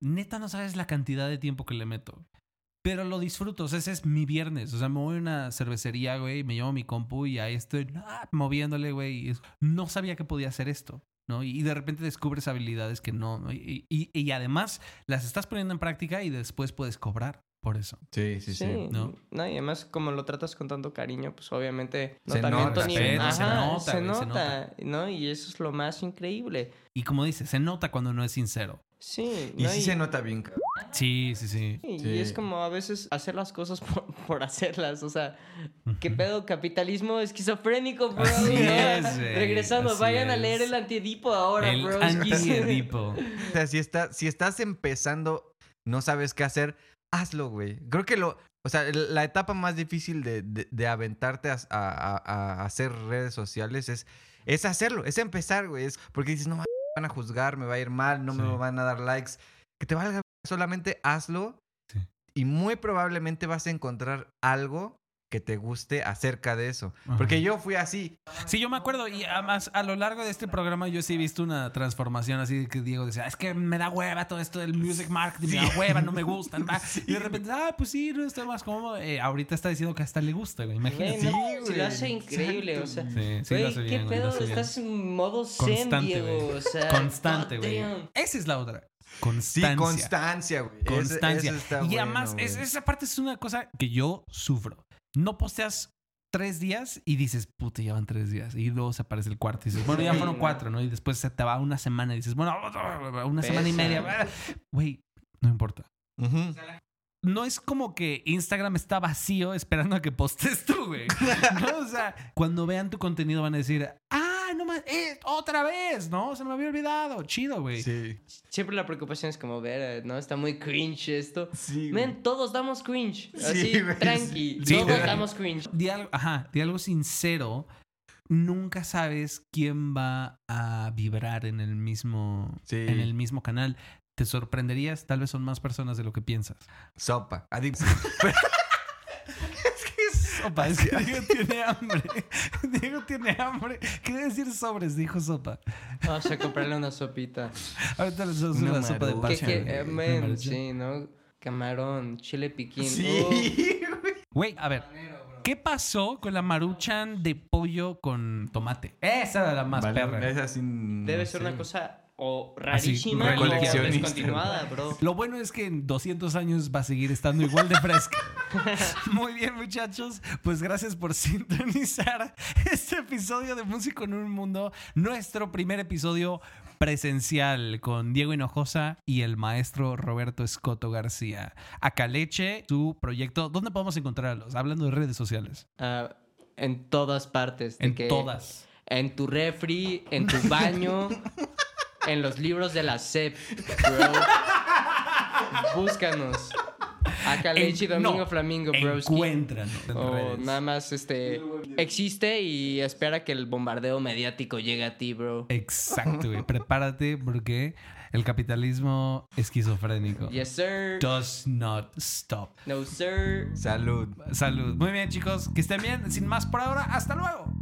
neta no sabes la cantidad de tiempo que le meto. Pero lo disfruto, o sea, ese es mi viernes. O sea, me voy a una cervecería, güey, me llevo mi compu y ahí estoy ah, moviéndole, güey. No sabía que podía hacer esto, ¿no? Y, y de repente descubres habilidades que no. ¿no? Y, y- y además las estás poniendo en práctica y después puedes cobrar por eso. Sí, sí, sí. Sí, ¿no? ¿no? y además como lo tratas con tanto cariño, pues obviamente Se notamiento nota, ni- respeto, se Ajá, nota, se güey, se nota, ¿no? Y eso es lo más increíble. Y como dices, se nota cuando no es sincero. Sí, Y ¿no? sí se nota bien, cabrón. Sí, sí, sí. y, Sí. y es como a veces hacer las cosas *laughs* por, por hacerlas, o sea, ¿qué pedo? Capitalismo esquizofrénico, bro. Así ¿no? es, Regresando, así vayan a leer el antiedipo ahora, El bro. anti-Edipo. *laughs* O sea, si, está, si estás empezando, no sabes qué hacer, hazlo, güey. Creo que lo... O sea, la etapa más difícil de, de- de aventarte a, a- hacer redes sociales es, es hacerlo, es empezar, güey. Es porque dices, no me van a juzgar, me va a ir mal, no Sí. me van a dar likes. Que te valga, solamente hazlo Sí. y muy probablemente vas a encontrar algo que te guste acerca de eso. Porque yo fui así. Sí, yo me acuerdo y además a lo largo de este programa yo sí he visto una transformación así de que Diego decía, es que me da hueva todo esto del music marketing, me da hueva, no me *laughs* gustan. va". Y de repente, ah, pues sí, no estoy más cómodo. Eh, ahorita está diciendo que hasta le gusta, güey, Güey, imagínate. Sí, si lo hace güey, increíble, o sea. Sí, sí lo Güey, ¿qué güey, lo pedo? hace bien. Estás en modo zen, Constante, Diego. güey. O sea, Constante, güey. Esa es la otra. Sí, Constancia. constancia, güey. Constancia. eso está y bueno, además, es- esa parte es una cosa que yo sufro. No posteas tres días y dices, puta, ya van tres días. Y luego se aparece el cuarto y dices, bueno, ya fueron cuatro, ¿no? Y después se te va una semana y dices, bueno, una semana y media. Güey, no importa. No es como que Instagram está vacío esperando a que postes tú, güey. *laughs* ¿No? O sea, cuando vean tu contenido van a decir, ah, no más, eh, otra vez, ¿no? Se me había olvidado. Chido, güey. Sí. Siempre la preocupación es como ver, eh, ¿no? Está muy cringe esto. Sí. Men, todos damos cringe. Sí, Así, güey, tranqui. sí. todos Sí. damos cringe. Di algo, ajá, di algo sincero. Nunca sabes quién va a vibrar en el mismo, Sí. en el mismo canal. Te sorprenderías, tal vez son más personas de lo que piensas. Sopa. Adicción. *laughs* *laughs* Sopa, *laughs* es que *laughs* Diego tiene hambre. Diego tiene hambre. Quiere decir sobres, dijo sopa. Vamos a comprarle una sopita. Ahorita les damos Una una sopa de maruchan. ¿Qué, pacha. qué? Eh, maruchan. sí, ¿no? Camarón, chile piquín. Uh, Sí. *laughs* Güey, a ver. ¿Qué pasó con la maruchan de pollo con tomate? Esa era la más Vale, perra. Esa sí, Debe ser una cosa o rarísima o coleccionista. descontinuada, bro. Lo bueno es que en 200 años va a seguir estando igual de fresca. *laughs* Muy bien, muchachos. Pues gracias por sintonizar este episodio de Músico en un Mundo. Nuestro primer episodio presencial con Diego Hinojosa y el maestro Roberto Escoto García. Acaleche, su proyecto. ¿Dónde podemos encontrarlos? Hablando de redes sociales. Ah, en todas partes. de En que- todas. En tu refri, en tu baño, *laughs* en los libros de la SEP, bro. Búscanos. Acá Leche En- Domingo no, Flamingo, broski. Encuéntranos en O redes. nada más este existe y espera que el bombardeo mediático llegue a ti, bro. Exacto, güey. Prepárate porque el capitalismo esquizofrénico Yes, sir. does not stop. No, sir. Salud. Salud. Muy bien, chicos. Que estén bien. Sin más por ahora, hasta luego.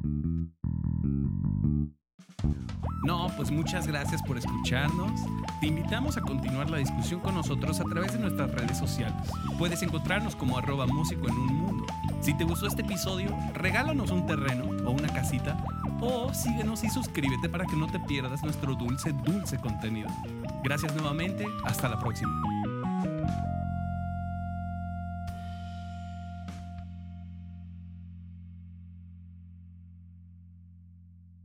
No, pues muchas gracias por escucharnos. Te invitamos a continuar la discusión con nosotros a través de nuestras redes sociales. Puedes encontrarnos como arroba músico en un mundo. Si te gustó este episodio, regálanos un terreno o una casita o síguenos y suscríbete para que no te pierdas nuestro dulce, dulce contenido. Gracias nuevamente. Hasta la próxima.